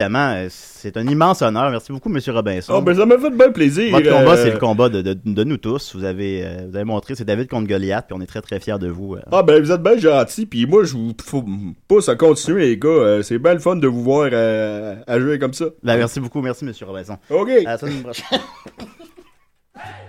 Évidemment, euh, c'est un immense honneur. Merci beaucoup, Monsieur Robinson. Oh, ben ça m'a fait bien plaisir. Votre combat, euh, c'est le combat de, de- de nous tous. Vous avez, euh, vous avez montré, c'est David contre Goliath, puis on est très très fiers de vous. euh. Ah ben vous êtes bien gentils, puis moi je vous faut- pousse à continuer les gars, c'est bien le fun de vous voir à jouer comme ça. Ben, merci beaucoup, merci Monsieur Robinson. Ok. À la semaine prochaine.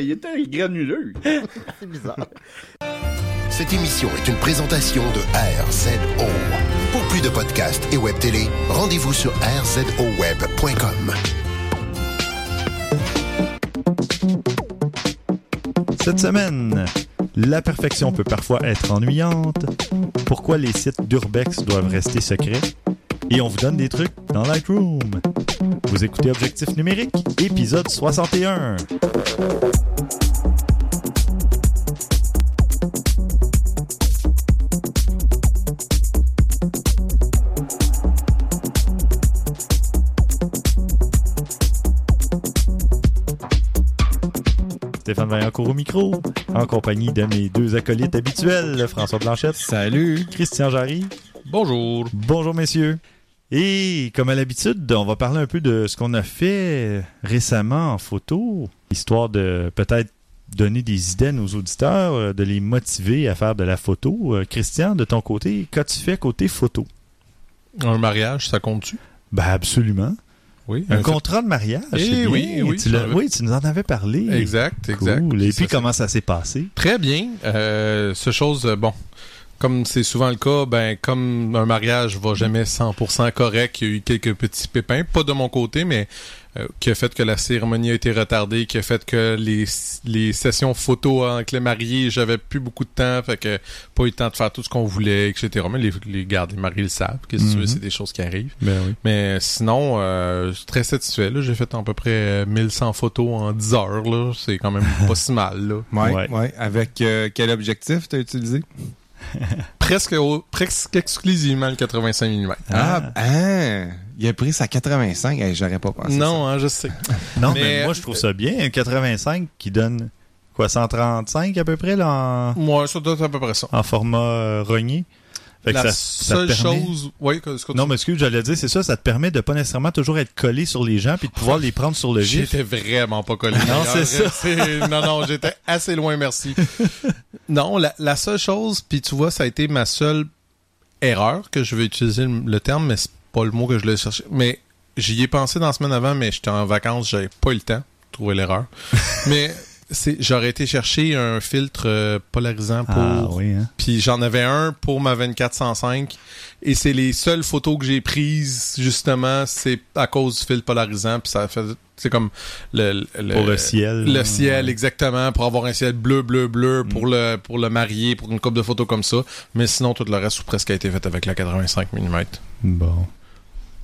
Hey, il était granuleux. c'est bizarre. Cette émission est une présentation de RZO. Pour plus de podcasts et web télé, rendez-vous sur rzoweb.com. Cette semaine, la perfection peut parfois être ennuyante. Pourquoi les sites d'Urbex doivent rester secrets? Et on vous donne des trucs dans Lightroom. Vous écoutez Objectif numérique, épisode 61. Stéphane Vaillancourt au micro, en compagnie de mes deux acolytes habituels, François Blanchette. Salut. Christian Jarry. Bonjour. Bonjour messieurs. Et comme à l'habitude, on va parler un peu de ce qu'on a fait récemment en photo, histoire de peut-être donner des idées à nos auditeurs, euh, de les motiver à faire de la photo. Euh, Christian, de ton côté, qu'as-tu fait côté photo? Un mariage, ça compte-tu? Ben absolument. Oui. Un contrat de mariage. Eh oui, oui, Tu va. oui, tu nous en avais parlé. Exact, exact. Cool. Et puis comment ça s'est passé? Très bien. Euh, ce chose, euh, bon, comme c'est souvent le cas, ben comme un mariage va jamais 100% correct, il y a eu quelques petits pépins, pas de mon côté, mais euh, qui a fait que la cérémonie a été retardée, qui a fait que les, les sessions photos avec les mariés, j'avais plus beaucoup de temps, fait que pas eu le temps de faire tout ce qu'on voulait, etc. Mais les, les gardes, les mariés le savent, qu'est-ce que Mhm. c'est des choses qui arrivent. Ben oui. Mais sinon, euh, je suis très satisfait. là. J'ai fait à peu près euh, 1100 photos en 10 heures. C'est quand même pas si mal. Là. Ouais, Ouais. ouais. Avec euh, quel objectif t'as utilisé? Presque, au- presque exclusivement le 85 mm. Ah, hein, il a pris sa 85. Hey, J'aurais pas pensé non, hein, je sais. Non, mais, Mais- moi, je trouve ça bien. Un 85 qui donne quoi, 135 à peu près là, en, Moi, ça doit être à peu près ça. en format euh, rogné? Fait que la ça- seule permet- chose, oui, que- ce que tu- Non, mais excuse, j'allais dire, c'est ça, ça te permet de pas nécessairement toujours être collé sur les gens puis de pouvoir les prendre sur le vif. J'étais vraiment pas collé. Non, c'est ça. Non, non, j'étais assez loin, merci. non, la, la seule chose, puis tu vois, ça a été ma seule erreur, que je vais utiliser le, le terme, mais c'est pas le mot que je l'ai cherché. Mais j'y ai pensé dans la semaine avant, mais j'étais en vacances, j'avais pas eu le temps de trouver l'erreur. mais j'aurais été chercher un filtre euh, polarisant pour Ah oui, hein. puis j'en avais un pour ma 2405 et c'est les seules photos que j'ai prises justement, c'est à cause du fil polarisant puis ça fait c'est comme le, le Pour le ciel. le ciel Ouais. exactement pour avoir un ciel bleu bleu bleu Mm. pour le pour le marier pour une coupe de photos comme ça, mais sinon tout le reste presque a été fait avec la 85 mm. Bon.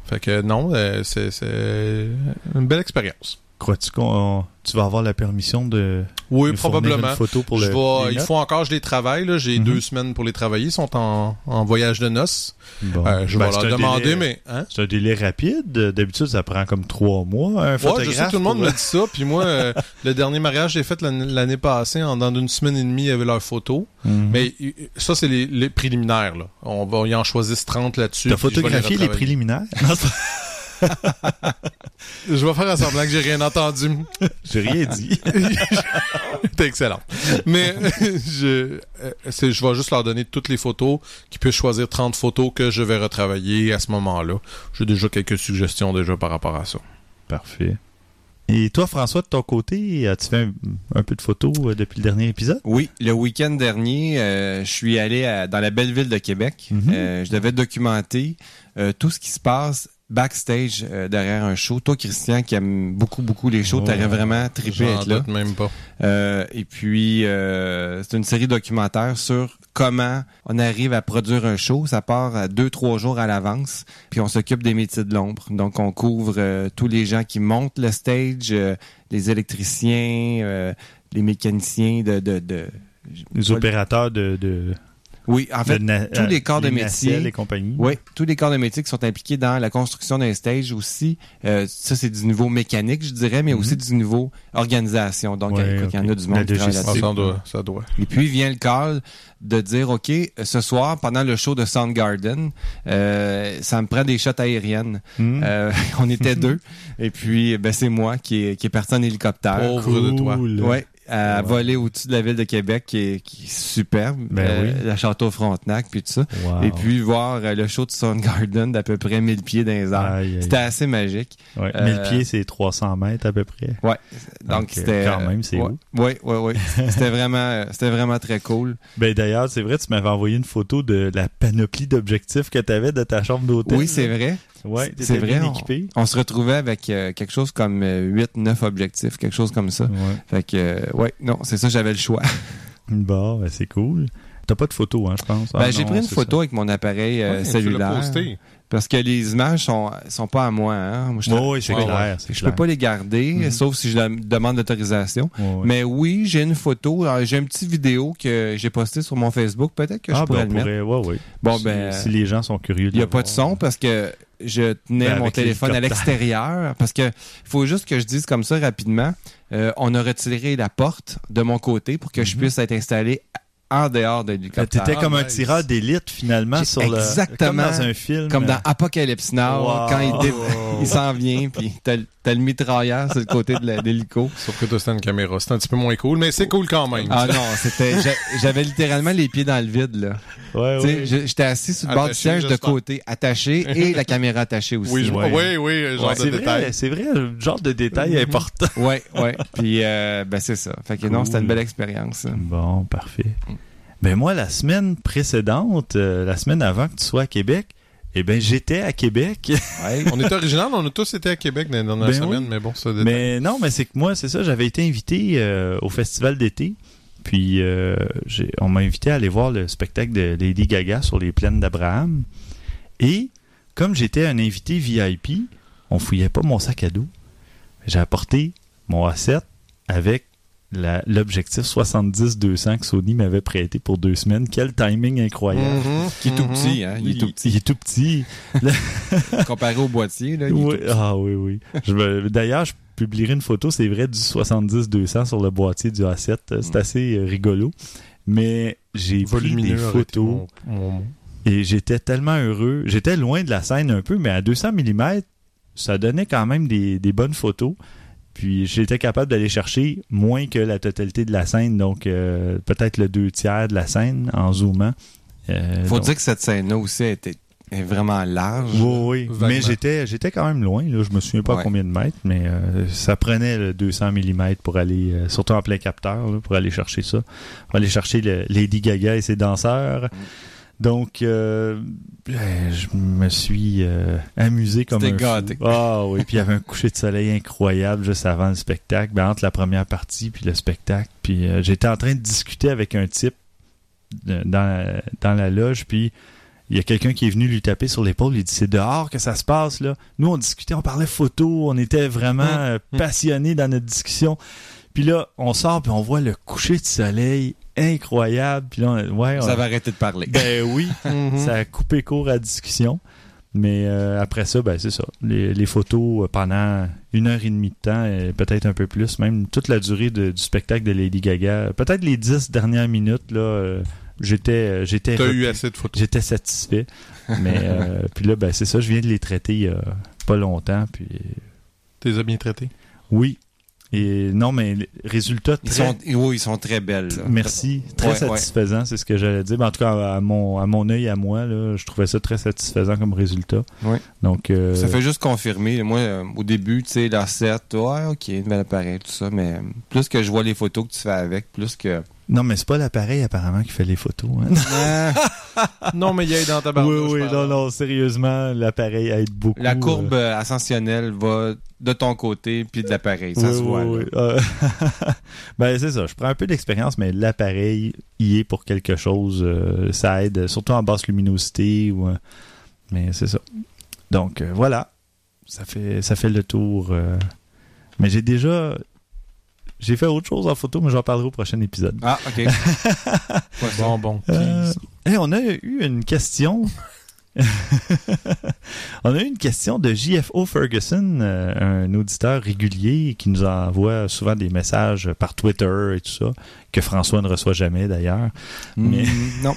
Fait que non, euh, c'est c'est une belle expérience. Crois-tu qu'on tu vas avoir la permission de Oui, nous probablement. une photo pour je le les il faut encore que je les travaille. là. J'ai Mhm. deux semaines pour les travailler. Ils sont en, en voyage de noces. Bon. Euh, je Ben, vais c'est leur demander, délai- mais... Hein? C'est un délai rapide. D'habitude, ça prend comme trois mois. Un Ouais, je sais que tout le monde me dit ça. Puis moi, euh, le dernier mariage j'ai fait l'année passée, en dans une semaine et demie, il y avait leurs photos. Mhm. Mais euh, ça, c'est les, les préliminaires. Là. On va y en choisir 30 là-dessus. T'as photographié les retravailler. préliminaires? Je vais faire un semblant que j'ai rien entendu. J'ai rien dit. C'était excellent. Mais je, euh, c'est- je vais juste leur donner toutes les photos, qu'ils puissent choisir 30 photos que je vais retravailler à ce moment-là. J'ai déjà quelques suggestions déjà par rapport à ça. Parfait. Et toi, François, de ton côté, as-tu fait un, un peu de photos euh, depuis le dernier épisode? Oui, le week-end dernier, euh, je suis allé à- dans la belle ville de Québec. Mhm. Euh, je devais documenter euh, tout ce qui se passe backstage euh, derrière un show. Toi, Christian, qui aime beaucoup, beaucoup les shows, Oh, t'aurais vraiment trippé à être là. même pas. Euh, et puis, euh, c'est une série documentaire sur comment on arrive à produire un show. Ça part à deux, trois jours à l'avance. Puis on s'occupe des métiers de l'ombre. Donc, on couvre euh, tous les gens qui montent le stage, euh, les électriciens, euh, les mécaniciens de... de, de Les opérateurs de... de Oui, en fait, na- tous les corps de métier. et compagnie. oui, tous les corps de métier qui sont impliqués dans la construction d'un stage aussi. Euh, ça, c'est du niveau mécanique, je dirais, mais Mhm. aussi du niveau organisation. Donc, Ouais, il y en a du monde qui travaille. Ah, là-dessus. ça doit. Ça doit. Et puis vient le call de dire OK, ce soir, pendant le show de Soundgarden, euh, ça me prend des shots aériennes. Hmm. Euh, on était deux. Et puis, ben, c'est moi qui est, qui est parti en hélicoptère. Pauvre de toi. Ouais. À voler au-dessus de la ville de Québec, qui est, qui est superbe. Ben Euh, oui. La château Frontenac, puis tout ça. Wow. Et puis voir euh, le show de Soundgarden d'à peu près 1000 pieds dans les airs. C'était assez magique. Ouais, euh, 1000 pieds, c'est 300 mètres à peu près. Ouais. Donc c'était quand même, c'est. Ouais, ouais, ouais. c'était vraiment euh, c'était vraiment très cool. Ben d'ailleurs, c'est vrai, tu m'avais envoyé une photo de la panoplie d'objectifs que tu avais de ta chambre d'hôtel. Oui, c'est vrai. Ouais, C'est vrai. bien on- équipé. On, se retrouvait avec euh, quelque chose comme 8-9 objectifs, quelque chose comme ça. Ouais. Fait que, euh, ouais, non, c'est ça, j'avais le choix. Bon, ben, c'est cool. T'as pas de photo, hein, je pense. Ben, Ah j'ai pris une photo avec mon appareil euh, Ouais, cellulaire. Parce que les images sont, sont pas à moi. Hein. Moi, je ouais, c'est clair. je clair. peux pas les garder, Mhm. sauf si je la- demande l'autorisation. Mais oui, j'ai une photo. J'ai une petite vidéo que j'ai postée sur mon Facebook. Peut-être que je ah, pourrais ben, le on mettre. pourrait, ouais, ouais. Bon, si, ben, si les gens sont curieux. Il n'y a pas de son parce que je tenais Ben, mon téléphone à l'extérieur. Parce que il faut juste que je dise comme ça rapidement. euh, on a retiré la porte de mon côté pour que je Mhm. puisse être installé en dehors de l'hélicoptère. T'étais Ah, comme un nice. tireur d'élite finalement sur le. exactement. Comme dans un film. Comme dans Apocalypse Now, Wow. quand il, dé- il s'en vient, puis t'as, le- t'as le mitrailleur sur le côté de l'hélico. Sauf que toi, c'était une caméra. C'est un petit peu moins cool, mais c'est cool quand même. Ah non, c'était, j'a- j'avais littéralement les pieds dans le vide, là. Ouais, je- j'étais assis sur le bord du siège de côté, attaché, et la caméra attachée aussi. oui, je- ouais. oui, oui, genre Ouais, de c'est détail. vrai, c'est vrai, le genre de détail important. Ouais, ouais. Puis, euh, ben, c'est ça. Fait que non, c'était une belle expérience. Bon, parfait. Ben moi, la semaine précédente, euh, la semaine avant que tu sois à Québec, eh ben j'étais à Québec. Ouais. On est original, on a tous été à Québec dans dernières Ben semaines, oui. mais bon, ça mais non, mais c'est que moi, c'est ça, j'avais été invité euh, au festival d'été. Puis euh, on m'a invité à aller voir le spectacle de Lady Gaga sur les plaines d'Abraham. Et comme j'étais un invité VIP, on fouillait pas mon sac à dos. J'ai apporté mon A7 avec la- l'objectif 70-200 que Sony m'avait prêté pour deux semaines. Quel timing incroyable. Mhm, Qui est tout mhm. petit, hein? Il est tout petit. Il est tout petit. Comparé au boîtier, là. il est Oui, tout petit. Ah oui, oui. D'ailleurs, je publierai une photo, c'est vrai, du 70-200 sur le boîtier du A7. Euh, C'est Mm. assez euh, rigolo. Mais j'ai pris des photos. mon- mon mot. Et j'étais tellement heureux. J'étais loin de la scène un peu, mais à 200 mm, ça donnait quand même des, des bonnes photos. Puis j'étais capable d'aller chercher moins que la totalité de la scène, donc euh, peut-être le deux tiers de la scène en zoomant. Euh, Faut donc- dire que cette scène-là aussi a été est vraiment large. Oui, oui. Vaguement. Mais j'étais, j'étais quand même loin. Là. Je me souviens pas Ouais. combien de mètres, mais euh, ça prenait le 200 mm pour aller, euh, surtout en plein capteur, là, pour aller chercher ça. Pour aller chercher le Lady Gaga et ses danseurs. Donc, euh, euh, je me suis euh, amusé comme un gâté. Ah oui, puis il y avait un coucher de soleil incroyable juste avant le spectacle, ben, entre la première partie puis le spectacle. Puis euh, j'étais en train de discuter avec un type dans la, dans la loge, puis il y a quelqu'un qui est venu lui taper sur l'épaule. Il dit c'est dehors que ça se passe là. Nous on discutait, on parlait photo, on était vraiment euh, passionnés dans notre discussion. Puis là on sort puis on voit le coucher de soleil incroyable. Puis là on- ouais, Vous on- avez arrêté de parler. ben oui, Mhm. ça a coupé court à la discussion. Mais euh, après ça, ben c'est ça. Les, les photos euh, pendant une heure et demie de temps, et peut-être un peu plus, même toute la durée de- du spectacle de Lady Gaga, peut-être les dix dernières minutes, là, euh, j'étais j'étais T'as eu assez de photos. j'étais satisfait. Mais euh, puis là, ben c'est ça, je viens de les traiter il y a pas longtemps. Puis T'es as bien traités. oui. Et non, mais les résultats Ils très- sont, oui, ils sont très belles. là. Merci. Très Ouais, ouais. satisfaisant, c'est ce que j'allais dire. Ben, en tout cas, à mon, à mon œil, à moi, là, je trouvais ça très satisfaisant comme résultat. Ouais. Donc, euh, Ça fait juste confirmer. Moi, euh, au début, tu sais, la 7, ouais, ok, nouvel appareil, tout ça, mais plus que je vois les photos que tu fais avec, plus que. Non, mais c'est pas l'appareil apparemment qui fait les photos. hein. Non, mais il y a dans ta oui, barbe. oui, non, non, sérieusement, l'appareil aide beaucoup. la courbe euh, euh, ascensionnelle va de ton côté, puis de l'appareil. Ça oui, se voit. oui, oui. Euh, ben, c'est ça. Je prends un peu d'expérience, mais l'appareil y est pour quelque chose. euh, ça aide, surtout en basse luminosité. Ou, euh, mais c'est ça. Donc, euh, voilà. Ça fait, ça fait le tour. euh. Mais j'ai déjà. J'ai fait autre chose en photo, mais j'en parlerai au prochain épisode. Ah, ok. Bon, bon. Euh. Hey, on a eu une question. on a eu une question de JFO Ferguson, euh, un auditeur régulier qui nous envoie souvent des messages par Twitter et tout ça, que François ne reçoit jamais d'ailleurs. Mais- Mm, non.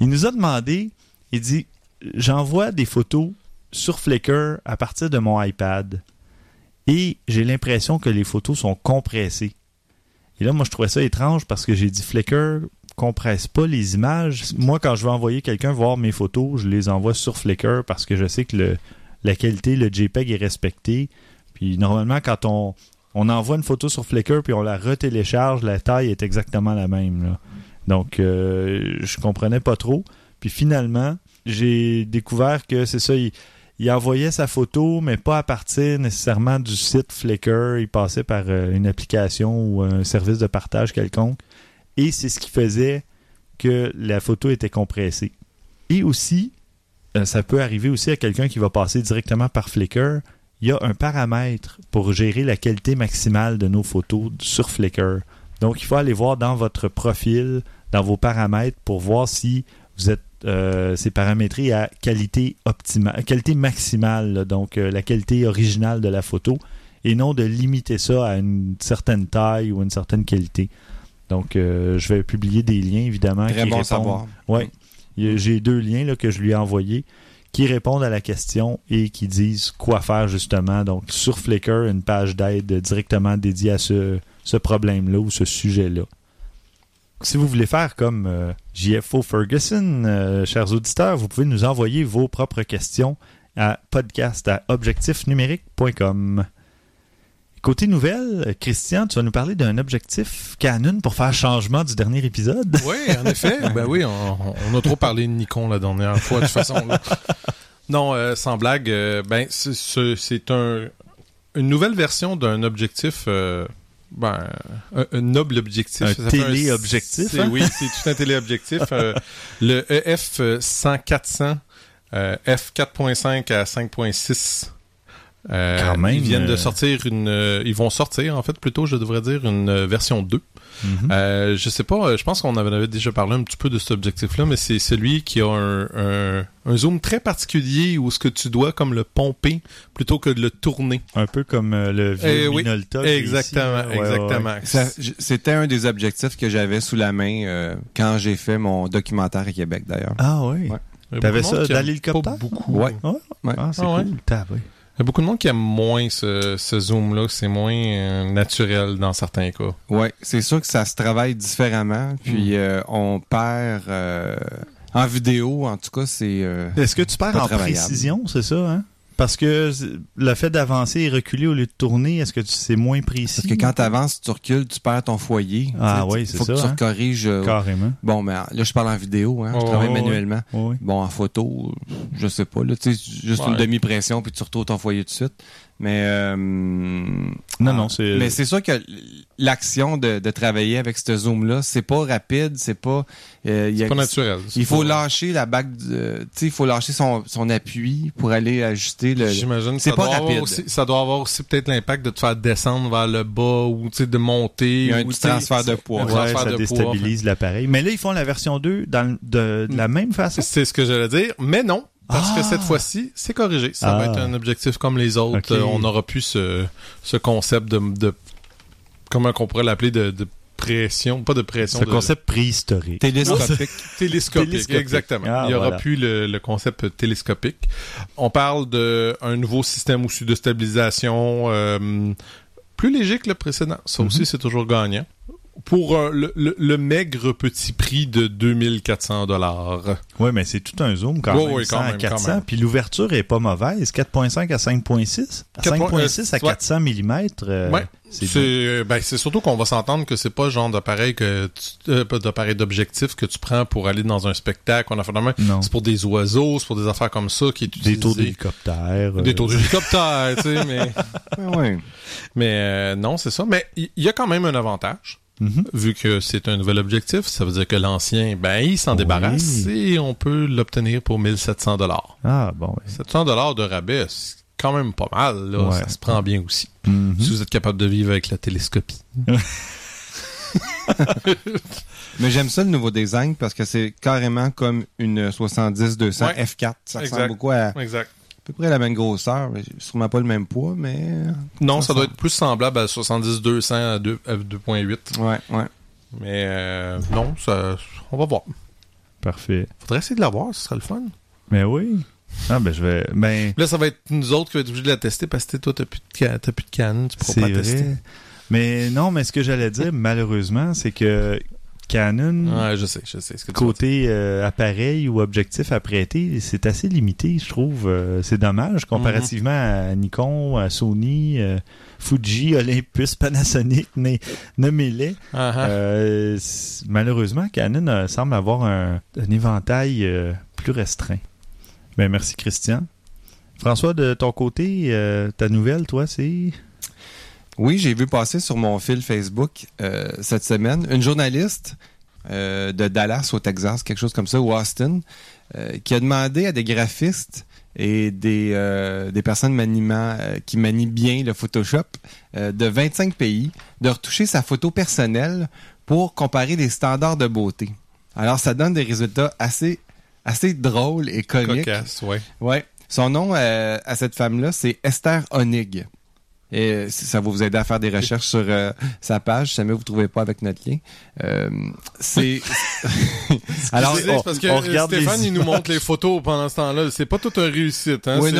Il nous a demandé, il dit, j'envoie des photos sur Flickr à partir de mon iPad et j'ai l'impression que les photos sont compressées. Et là, moi, je trouvais ça étrange parce que j'ai dit Flickr compresse pas les images. Moi, quand je veux envoyer quelqu'un voir mes photos, je les envoie sur Flickr parce que je sais que la qualité, le JPEG est respecté. Puis normalement, quand on, envoie une photo sur Flickr puis on la retélécharge, la taille est exactement la même. Donc, euh, je comprenais pas trop. Puis finalement, j'ai découvert que c'est ça, il envoyait sa photo, mais pas à partir nécessairement du site Flickr. Il passait par euh, une application ou un service de partage quelconque. Et c'est ce qui faisait que la photo était compressée. Et aussi, euh, ça peut arriver aussi à quelqu'un qui va passer directement par Flickr. Il y a un paramètre pour gérer la qualité maximale de nos photos sur Flickr. Donc, il faut aller voir dans votre profil, dans vos paramètres, pour voir si vous êtes euh, c'est paramétré à qualité optimale, qualité maximale, là, donc euh, la qualité originale de la photo, et non de limiter ça à une certaine taille ou une certaine qualité. Donc, euh, je vais publier des liens, évidemment. Très qui bon répondent- savoir. A- J'ai deux liens là, que je lui ai envoyés qui répondent à la question et qui disent quoi faire justement. Donc, sur Flickr, une page d'aide directement dédiée à ce, ce problème-là ou ce sujet-là. Si vous voulez faire comme JFO Ferguson, euh, chers auditeurs, vous pouvez nous envoyer vos propres questions à podcast à objectifnumérique.com. Côté nouvelle, Christian, tu vas nous parler d'un objectif Canon pour faire changement du dernier épisode? Oui, en effet. ben oui, on, a trop parlé de Nikon la dernière fois, de toute façon. Non, euh, sans blague, euh, ben c'est- c'est c'est un une nouvelle version d'un objectif. Ben, un, un noble objectif. Un téléobjectif, hein? Oui, c'est tout un téléobjectif. euh, le EF 100 400 euh, f 4.5 à 5.6 Euh, Quand même, ils viennent de euh, sortir une, euh, ils vont sortir en fait plutôt, je devrais dire une euh, version 2. Mhm. Euh, je sais pas, je pense qu'on en avait déjà parlé un petit peu de cet objectif-là, mais c'est celui qui a un, un, un zoom très particulier où ce que tu dois comme le pomper plutôt que de le tourner. Un peu comme le vieux Eh oui, est ici, exactement, là. Ouais, ouais, ouais. exactement. C'était un des objectifs que j'avais sous la main euh, quand j'ai fait mon documentaire à Québec, d'ailleurs. Ah oui. T'avais ça dans l'hélicoptère? pas beaucoup. Ouais. Ouais. Ah, c'est Ah ouais? cool. Oui. Il y a beaucoup de monde qui aime moins ce, ce zoom-là, c'est moins euh, naturel dans certains cas. Ouais, c'est sûr que ça se travaille différemment. Puis Hmm. euh, on perd euh, en vidéo, en tout cas, c'est. euh, Est-ce que tu perds en précision, c'est ça, hein? Parce que le fait d'avancer et reculer au lieu de tourner, est-ce que tu- c'est moins précis? Parce que quand tu avances, tu recules, tu perds ton foyer. Ah Tu sais, oui, c'est faut ça, que tu hein? corriges. euh, Carrément. Bon, mais là, je parle en vidéo, hein, je Oh, travaille ouais, manuellement. Oui. Bon, en photo, je sais pas. Là, tu sais, juste Ouais. une demi-pression, puis tu retrouves ton foyer tout de suite. Mais euh, Non, ah, non, c'est. Mais c'est sûr que l'action de, de travailler avec ce zoom-là, c'est pas rapide, c'est pas. euh, il y a- C'est pas naturel. Il faut pas- lâcher la bague, de- tu sais, il faut lâcher son, son appui pour aller ajuster le. J'imagine que c'est ça pas doit avoir rapide. aussi- ça doit avoir aussi peut-être l'impact de te faire descendre vers le bas ou tu sais, de monter. Il y a un ou, transfert de poids. Ouais, transfert ça de poids, déstabilise l'appareil. Mais là, ils font la version 2 dans, le- de, de la même façon. C'est ce que j'allais dire, mais non. Parce Ah! que cette fois-ci, c'est corrigé. Ça Ah. va être un objectif comme les autres. Euh, on n'aura plus ce, ce concept de, de comment qu'on pourrait l'appeler de, de pression, pas de pression, Ce de concept préhistorique. Télescopique. télescopique, Télescopique. exactement. Ah, Il n'y aura voilà. plus le, le concept télescopique. On parle de un nouveau système aussi de stabilisation euh, plus léger que le précédent. Ça Mhm. aussi, c'est toujours gagnant. Pour euh, le, le- le maigre petit prix de 2400 dollars. Oui, mais c'est tout un zoom quand même. ouais, 100 quand à même, 400. quand même. Puis l'ouverture est pas mauvaise. 4.5 à 5.6. À 4.6 5.6 à ouais. 400 mm. euh, Ouais. c'est C'est ben, c'est surtout qu'on va s'entendre que c'est pas le genre d'appareil que euh, d'objectif que tu prends pour aller dans un spectacle. On a fait. C'est pour des oiseaux, c'est pour des affaires comme ça qui est Des tours d'hélicoptère. euh, Des tours d'hélicoptère, tu sais, mais ouais. mais euh, non, c'est ça. Mais il y, y a quand même un avantage. Mhm. Vu que c'est un nouvel objectif, ça veut dire que l'ancien, ben, il s'en Oui. débarrasse et on peut l'obtenir pour 1700 dollars. Ah, bon. ouais. 700 dollars de rabais, c'est quand même pas mal, là. Ouais. Ça se prend bien aussi. Mhm. Si vous êtes capable de vivre avec la télescopie. Mais j'aime ça le nouveau design parce que c'est carrément comme une 70-200 Ouais. F4. Ça Exact. ressemble beaucoup à Exact. Peu près la même grosseur. mais Sûrement pas le même poids, mais. Non, Ça ça doit être plus semblable à 70-200 à 2 F2.8. Ouais, ouais. Mais euh, non, ça, on va voir. Parfait. Faudrait essayer de la voir, ce serait le fun. Mais oui. Ah, ben, je vais. Ben, Là, ça va être nous autres qui va être obligés de la tester parce que toi, t'as plus de, ca- t'as plus de canne, tu pourras c'est pas vrai. tester. Mais non, mais ce que j'allais dire, malheureusement, c'est que Canon, Ouais, je sais, je sais. Ce que côté euh, appareil ou objectif à prêter, c'est assez limité, je trouve. Euh, c'est dommage comparativement à Nikon, à Sony, euh, Fuji, Olympus, Panasonic, nommez-les. c- malheureusement, Canon semble avoir un, un éventail plus restreint. Ben, merci Christian. François, de ton côté, ta nouvelle, toi, c'est... Oui, j'ai vu passer sur mon fil Facebook euh, cette semaine une journaliste euh, de Dallas au Texas, quelque chose comme ça, ou Austin, euh, qui a demandé à des graphistes et des, euh, des personnes maniement, euh, qui manient bien le Photoshop euh, de 25 pays de retoucher sa photo personnelle pour comparer les standards de beauté. Alors, ça donne des résultats assez, assez drôles et comiques. Cocasse, ouais. Ouais. Son nom euh, à cette femme-là, c'est Esther Honig. Et ça va vous aider à faire des recherches sur euh, sa page, si jamais vous ne trouvez pas avec notre lien. Euh, c'est. Alors, C'est on- parce que on regarde Stéphane, les il nous montre les photos pendant ce temps-là. C'est pas tout un réussite, hein. Oui, C'est-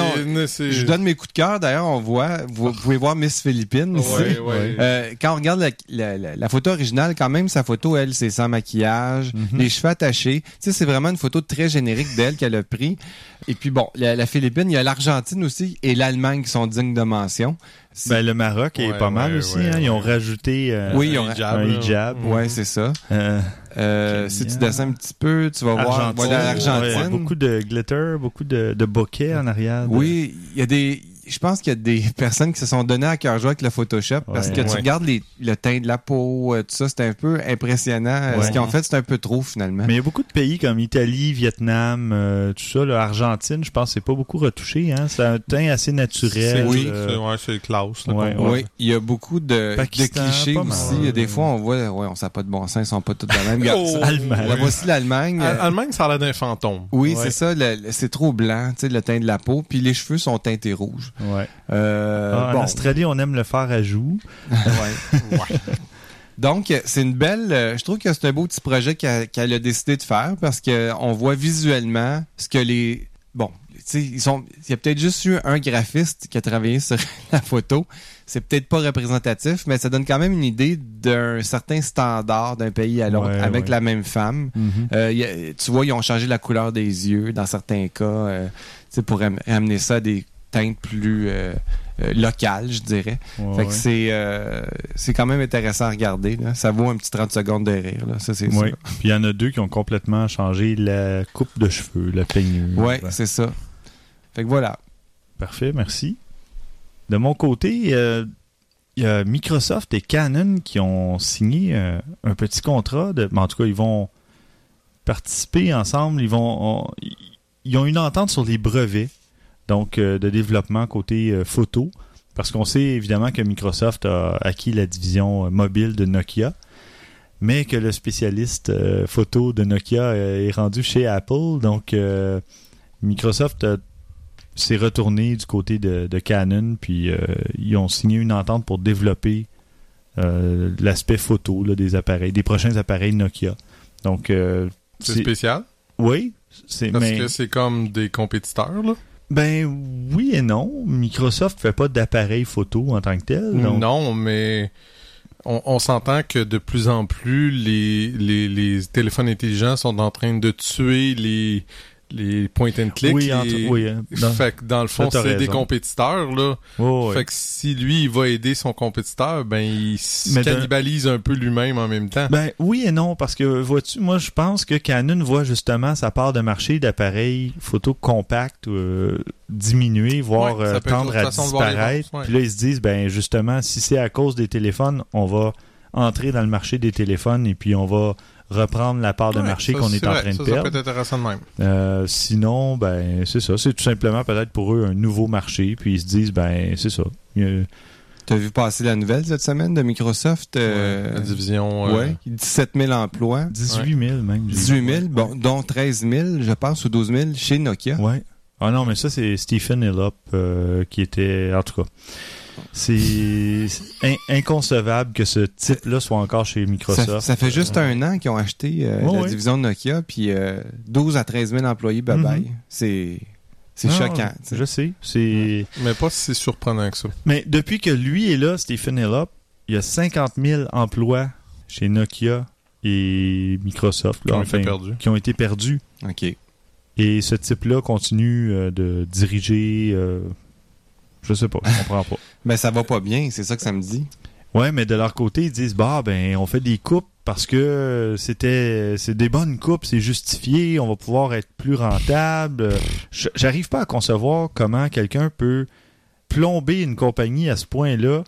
non. je donne mes coups de cœur. D'ailleurs, on voit, vous, vous pouvez voir Miss Philippines. ici. Ouais, ouais. Euh, quand on regarde la, la- la- la photo originale, quand même, sa photo, elle, c'est sans maquillage, Mhm. les cheveux attachés. Tu sais, c'est vraiment une photo très générique d'elle qu'elle a pris. Et puis, bon, la, la Philippine, il y a l'Argentine aussi et l'Allemagne qui sont dignes de mention. Ben, le Maroc est Ouais, pas mal ouais, aussi. ouais, hein. Ils ont rajouté euh, Oui, ils Un hijab, un ouais, c'est ça. euh, Euh, si tu descends un petit peu, tu vas voir Argentine. voilà, l'Argentine. Ouais, beaucoup de glitter, beaucoup de, de bokeh en arrière. de- Oui, il y a des je pense qu'il y a des personnes qui se sont données à cœur joie avec le Photoshop parce Ouais. que tu regardes les, le teint de la peau, euh, tout ça, c'est un peu impressionnant. Euh, Ouais. Ce qu'ils ont fait, c'est un peu trop finalement. Mais il y a beaucoup de pays comme Italie, Vietnam, euh, tout ça, là, Argentine, je pense que c'est pas beaucoup retouché. Hein? C'est un teint assez naturel. oui, euh, c'est ouais, c'est classe. là, ouais. Oui, il y a beaucoup de, de clichés aussi. Des fois, on voit, ouais, on sait pas de bon sens, ils sont pas tous de même. Regarde, Oh, Allemagne. la voici l'Allemagne. Al- euh, Allemagne, ça a l'air d'un fantôme. Oui, Ouais. c'est ça. c'est trop blanc, tu sais, le teint de la peau. Puis les cheveux sont teintés rouges. Ouais. Euh, Ah, bon, En Australie, on aime le faire à joue. ouais. Donc, euh, c'est une belle. euh, je trouve que c'est un beau petit projet qu'elle a décidé de faire parce que on voit visuellement ce que les. Bon, tu sais, ils sont. Il y a peut-être juste eu un graphiste qui a travaillé sur la photo. C'est peut-être pas représentatif, mais ça donne quand même une idée d'un certain standard d'un pays à l'autre Ouais, avec ouais. la même femme. Euh, y a- tu vois, ils ont changé la couleur des yeux dans certains cas, euh, pour am- amener ça à des plus euh, euh, locales, je dirais. Ouais, fait ouais. que c'est euh, c'est quand même intéressant à regarder. Là. Ça vaut un petit 30 secondes de rire. Là. Ça, c'est Oui. ça. Puis il y en a deux qui ont complètement changé la coupe de cheveux, la peignure. Ouais, c'est ça. Fait que voilà. Parfait, merci. De mon côté, euh, il y a Microsoft et Canon qui ont signé euh, un petit contrat. De, ben, en tout cas, ils vont participer ensemble. Ils vont, on- ils ont une entente sur les brevets, donc euh, de développement côté euh, photo, parce qu'on sait évidemment que Microsoft a acquis la division euh, mobile de Nokia, mais que le spécialiste photo de Nokia est rendu chez Apple. Donc, Microsoft a s'est retourné du côté de, de Canon, puis euh, ils ont signé une entente pour développer euh, l'aspect photo là, des appareils, des prochains appareils Nokia. Donc, euh, C'est c'est- spécial? oui, c'est Parce mais que c'est comme des compétiteurs, là? Ben oui et non. Microsoft fait pas d'appareils photo en tant que tel. Non, mais on, s'entend que de plus en plus, les, les téléphones intelligents sont en train de tuer les, les point and click. Oui, entre- et- oui, hein, dans- Fait que dans le fond, c'est des compétiteurs, là. Oh. Fait que si lui, il va aider son compétiteur, ben, il se cannibalise un peu lui-même en même temps. Ben oui et non, parce que vois-tu, moi je pense que Canon voit justement sa part de marché d'appareils photo compacts euh, diminuer, voire Ouais, euh, tendre à disparaître. Puis là ils se disent, ben justement, si c'est à cause des téléphones, on va entrer dans le marché des téléphones et puis on va reprendre la part de Ouais, marché ça, qu'on est, c'est en vrai. train de ça, Ça perdre. peut être intéressant de même. Euh, sinon, ben c'est ça, c'est tout simplement peut-être pour eux un nouveau marché, puis ils se disent, ben c'est ça. Euh, T'as vu passer la nouvelle cette semaine de Microsoft? euh, la division. euh, ouais, 17 000 emplois. 18 000 même. j'ai 18 000, vu. bon, dont 13 000, je pense, ou 12 000 chez Nokia. Ouais. Ah non, mais ça, c'est Stephen Hillop euh, qui était. En tout cas, c'est in- inconcevable que ce type-là soit encore chez Microsoft. Ça, ça fait juste un an qu'ils ont acheté euh, la division de Nokia, puis euh, 12 à 13 000 employés, bye bye. Mhm. C'est c'est Ah, choquant. Je sais. C'est. Mais pas si surprenant que ça. Mais depuis que lui est là, Stephen Hillop, il y a 50 000 emplois chez Nokia et Microsoft Qui ont enfin, été perdus. qui ont été perdus. OK. Et ce type-là continue euh, de diriger. euh, je sais pas, je comprends pas. Ben, ça va pas bien, c'est ça que ça me dit. Ouais, mais de leur côté, ils disent bah ben on fait des coupes parce que c'était c'est des bonnes coupes, c'est justifié, on va pouvoir être plus rentable. J'arrive pas à concevoir comment quelqu'un peut plomber une compagnie à ce point-là,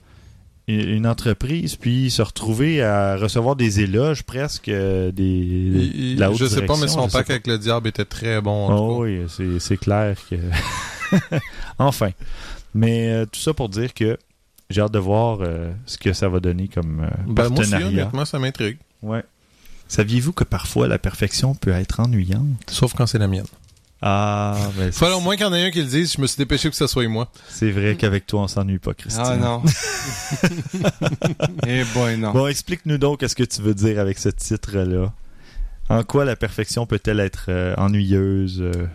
une entreprise, puis se retrouver à recevoir des éloges presque euh, des de la haute je sais pas, mais son pack pas. avec le diable était très bon. en Oh oui, c'est c'est clair que. enfin. Mais euh, tout ça pour dire que j'ai hâte de voir euh, ce que ça va donner comme euh, Ben, moi aussi, partenariat. honnêtement, ça m'intrigue. ouais. Saviez-vous que parfois la perfection peut être ennuyante? Sauf quand c'est la mienne. Ah, ben, Faut au moins qu'il y en ait un qui le dise. Je me suis dépêché que ce soit moi. c'est vrai qu'avec toi, on s'ennuie pas, Christian. Ah non. Eh boy, non. Bon, explique-nous donc ce que tu veux dire avec ce titre-là? En quoi la perfection peut-elle être euh, ennuyeuse? euh?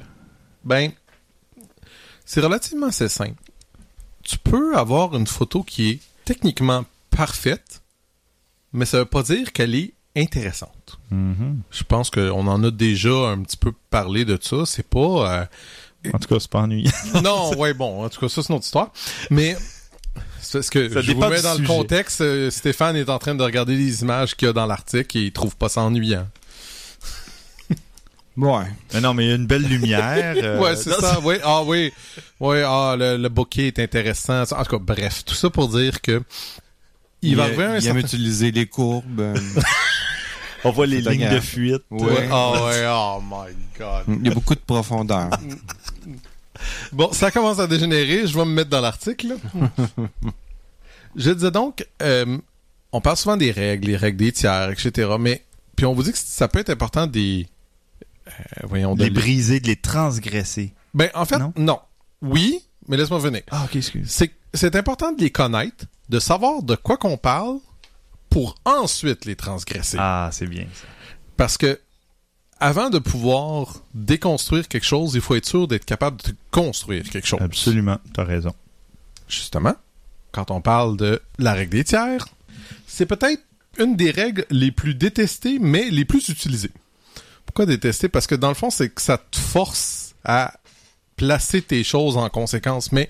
Ben, c'est relativement assez simple. Tu peux avoir une photo qui est techniquement parfaite, mais ça veut pas dire qu'elle est intéressante. Mhm. Je pense qu'on en a déjà un petit peu parlé de ça. C'est pas... En tout cas, c'est pas ennuyant. euh, Non, ouais, bon, en tout cas, ça, c'est une autre histoire. Mais... Parce que Ça je vous mets dans le contexte, euh, Stéphane est en train de regarder les images qu'il y a dans l'article et il trouve pas ça ennuyant. Ouais. Mais non, mais il y a une belle lumière. euh, ouais, c'est ça. Oui, ah oui. Oui, ah, le, le bokeh est intéressant. En tout cas, bref, tout ça pour dire que il, va arriver un il aime utiliser les courbes. euh, On voit les lignes de fuite. Ouais. Ouais, ah ouais, oh my god. Il y a beaucoup de profondeur. Bon, ça commence à dégénérer. Je vais me mettre dans l'article. je disais donc, euh, on parle souvent des règles, les règles des tiers, etc. Mais puis on vous dit que ça peut être important des, voyons, De de les briser, de les transgresser. Ben en fait, Non? non. Oui, mais laisse-moi venir. Ah, ok, excuse. C'est c'est important de les connaître, de savoir de quoi qu'on parle pour ensuite les transgresser. Ah, c'est bien ça. Parce que avant de pouvoir déconstruire quelque chose, il faut être sûr d'être capable de construire quelque chose. Absolument, t'as raison. Justement, quand on parle de la règle des tiers, c'est peut-être une des règles les plus détestées, mais les plus utilisées. Pourquoi détester? Parce que dans le fond, c'est que ça te force à placer tes choses en conséquence. Mais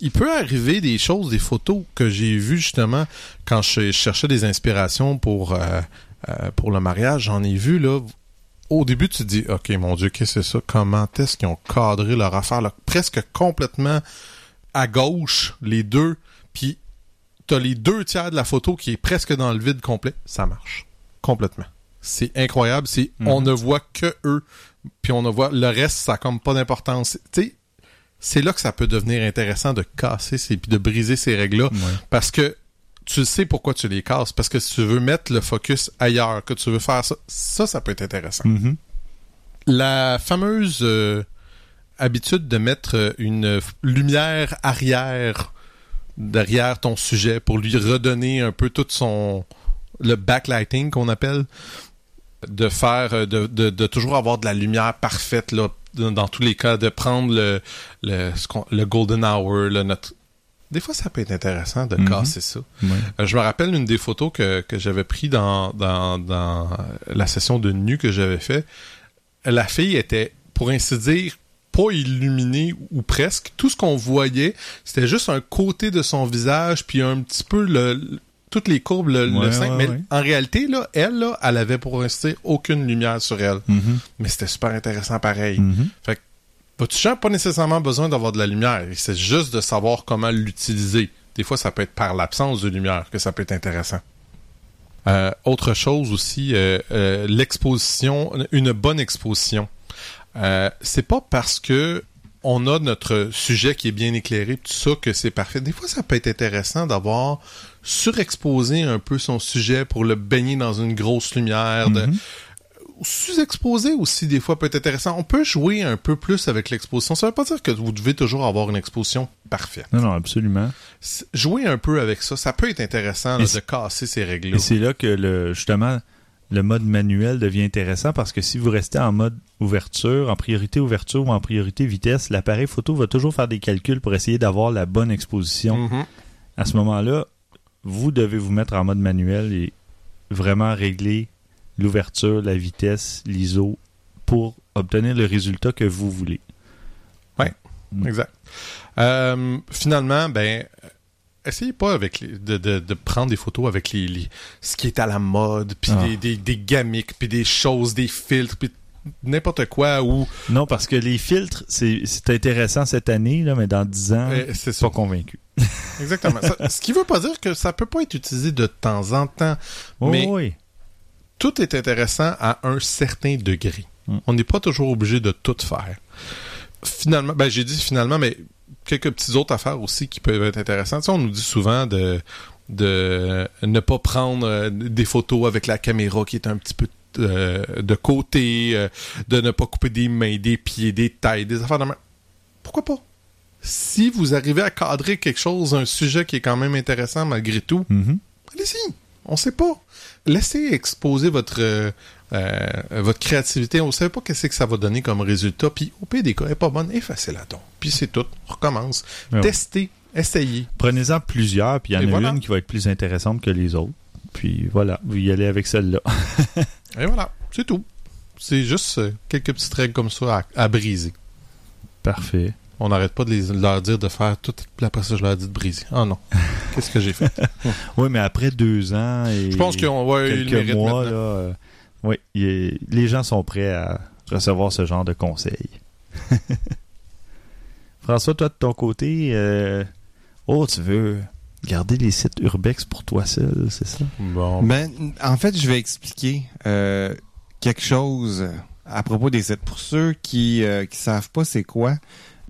il peut arriver des choses, des photos que j'ai vues justement quand je cherchais des inspirations pour, euh, euh, pour le mariage. J'en ai vu, là. Au début, tu te dis, OK, mon Dieu, qu'est-ce que c'est ça? Comment est-ce qu'ils ont cadré leur affaire? Presque complètement à gauche, les deux, puis t'as les deux tiers de la photo qui est presque dans le vide complet. Ça marche. Complètement. C'est incroyable. C'est, on ne voit que eux, puis on ne voit le reste, ça a comme pas d'importance. C'est là que ça peut devenir intéressant de casser ces, puis de briser ces règles-là, Ouais. parce que tu sais pourquoi tu les casses, parce que si tu veux mettre le focus ailleurs, que tu veux faire ça, ça, ça peut être intéressant. Mhm. La fameuse euh, habitude de mettre euh, une lumière arrière derrière ton sujet pour lui redonner un peu tout son le backlighting qu'on appelle de faire euh, de, de, de toujours avoir de la lumière parfaite là dans, tous les cas de prendre le le, le golden hour le notre des fois ça peut être intéressant de Mhm. casser ça euh, je me rappelle une des photos que, que j'avais pris dans, dans, dans la session de nu que j'avais fait. La fille était, pour ainsi dire, pas illuminée ou presque. Tout ce qu'on voyait, c'était juste un côté de son visage, puis un petit peu le- toutes les courbes, le, le Ouais, ouais. en réalité, là, elle, là, elle avait pour dire aucune lumière sur elle. Mhm. Mais c'était super intéressant pareil. Mhm. Tu n'as pas nécessairement besoin d'avoir de la lumière. C'est juste de savoir comment l'utiliser. Des fois, ça peut être par l'absence de lumière que ça peut être intéressant. Euh, autre chose aussi, euh, euh, l'exposition, une bonne exposition. C'est pas parce que on a notre sujet qui est bien éclairé, tout ça, que c'est parfait. Des fois, ça peut être intéressant d'avoir surexposé un peu son sujet pour le baigner dans une grosse lumière, de, Mhm. sous-exposé aussi des fois peut être intéressant. On peut jouer un peu plus avec l'exposition. Ça veut pas dire que vous devez toujours avoir une exposition parfaite. Non, non, absolument. Jouer un peu avec ça, ça peut être intéressant là, de c'est- casser ces règles-là. Et c'est là que le, justement le mode manuel devient intéressant parce que si vous restez en mode ouverture, en priorité ouverture ou en priorité vitesse, l'appareil photo va toujours faire des calculs pour essayer d'avoir la bonne exposition. Mhm. À ce moment-là, vous devez vous mettre en mode manuel et vraiment régler l'ouverture, la vitesse, l'ISO pour obtenir le résultat que vous voulez. Mm. Exact. Euh, finalement, ben, essayez pas avec les- de, de, de prendre des photos avec les, les- ce qui est à la mode, puis Ah. des, des, des gamiques, puis des choses, des filtres, puis n'importe quoi. Ou Non, parce que les filtres, c'est intéressant cette année, là, mais dans 10 ans, euh, c'est pas convaincu. Exactement. Ça- ce qui veut pas dire que ça peut pas être utilisé de temps en temps. Mais- Oh, oui. tout est intéressant à un certain degré. Mm. On n'est pas toujours obligé de tout faire. Finalement, ben j'ai dit finalement, mais quelques petites autres affaires aussi qui peuvent être intéressantes. Tu sais, on nous dit souvent de de ne pas prendre euh, des photos avec la caméra qui est un petit peu euh, de côté, euh, de ne pas couper des mains, des pieds, des tailles, des affaires de main. Pourquoi pas? Si vous arrivez à cadrer quelque chose, un sujet qui est quand même intéressant malgré tout, Mhm. Allez-y, on sait pas. Laissez exposer votre euh, euh, votre créativité. On ne sait pas qu'est-ce que ça va donner comme résultat. Puis au pire des cas, elle est pas bonne, effacez-la donc. Puis c'est tout. On recommence. Ouais. Testez, essayez. Prenez-en plusieurs, puis il y en Et a voilà. une qui va être plus intéressante que les autres. Puis voilà, vous y allez avec celle-là. Et voilà, c'est tout. C'est juste euh, quelques petites règles comme ça à, à briser. Parfait. On n'arrête pas de, les, de leur dire de faire tout. Puis après ça, je leur dis de briser. Oh non. Qu'est-ce que j'ai fait? Oui, mais après deux ans et Je pense qu'on va le quelques mois, là, euh, oui, est- les gens sont prêts à recevoir ce genre de conseils. François, toi de ton côté, euh, oh, tu veux garder les sites urbex pour toi seul, c'est ça? Bon. Ben, en fait, je vais expliquer euh, quelque chose à propos des sites. Pour ceux qui euh, qui savent pas c'est quoi,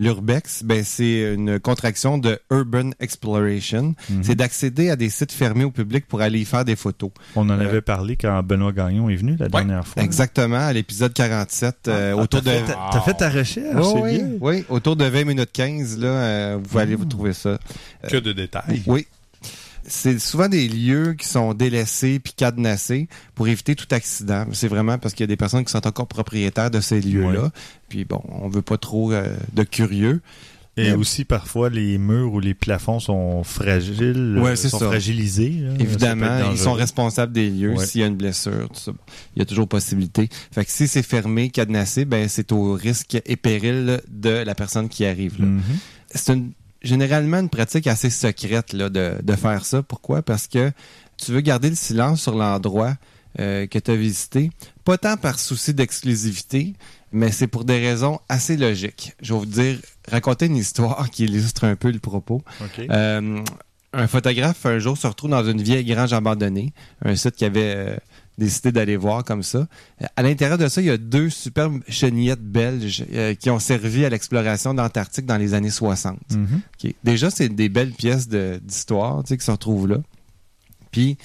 l'urbex, ben c'est une contraction de Urban Exploration. Mhm. C'est d'accéder à des sites fermés au public pour aller y faire des photos. On en Euh, avait parlé quand Benoît Gagnon est venu la dernière fois. Exactement, à l'épisode 47, euh, Ah, autour t'as de... fait ta- T'as fait ta recherche, Oh, oui, bien. oui, autour de 20 minutes 15, là, euh, vous allez Mm. vous trouver ça. Que de détails. Oui. C'est souvent des lieux qui sont délaissés puis cadenassés pour éviter tout accident. C'est vraiment parce qu'il y a des personnes qui sont encore propriétaires de ces lieux-là. Puis bon, on veut pas trop euh, de curieux. Et aussi, parfois, les murs ou les plafonds sont fragiles, Ouais, euh, c'est sont ça. fragilisés. là. Évidemment, ils sont responsables des lieux Ouais. s'il y a une blessure, tout ça. Il y a toujours possibilité. Fait que si c'est fermé, cadenassé, ben c'est au risque et péril de la personne qui arrive. là. Mhm. c'est une, généralement une pratique assez secrète là, de, de faire ça. Pourquoi? Parce que tu veux garder le silence sur l'endroit euh, que tu as visité, pas tant par souci d'exclusivité, mais c'est pour des raisons assez logiques. Je vais vous dire, raconter une histoire qui illustre un peu le propos. Euh, un photographe, un jour, se retrouve dans une vieille grange abandonnée, un site qu'il avait euh, décidé d'aller voir comme ça. À l'intérieur de ça, il y a deux superbes chenillettes belges euh, qui ont servi à l'exploration d'Antarctique dans les années 60. Mhm. OK. Déjà, c'est des belles pièces d'histoire tu sais, qui se retrouvent là. Puis,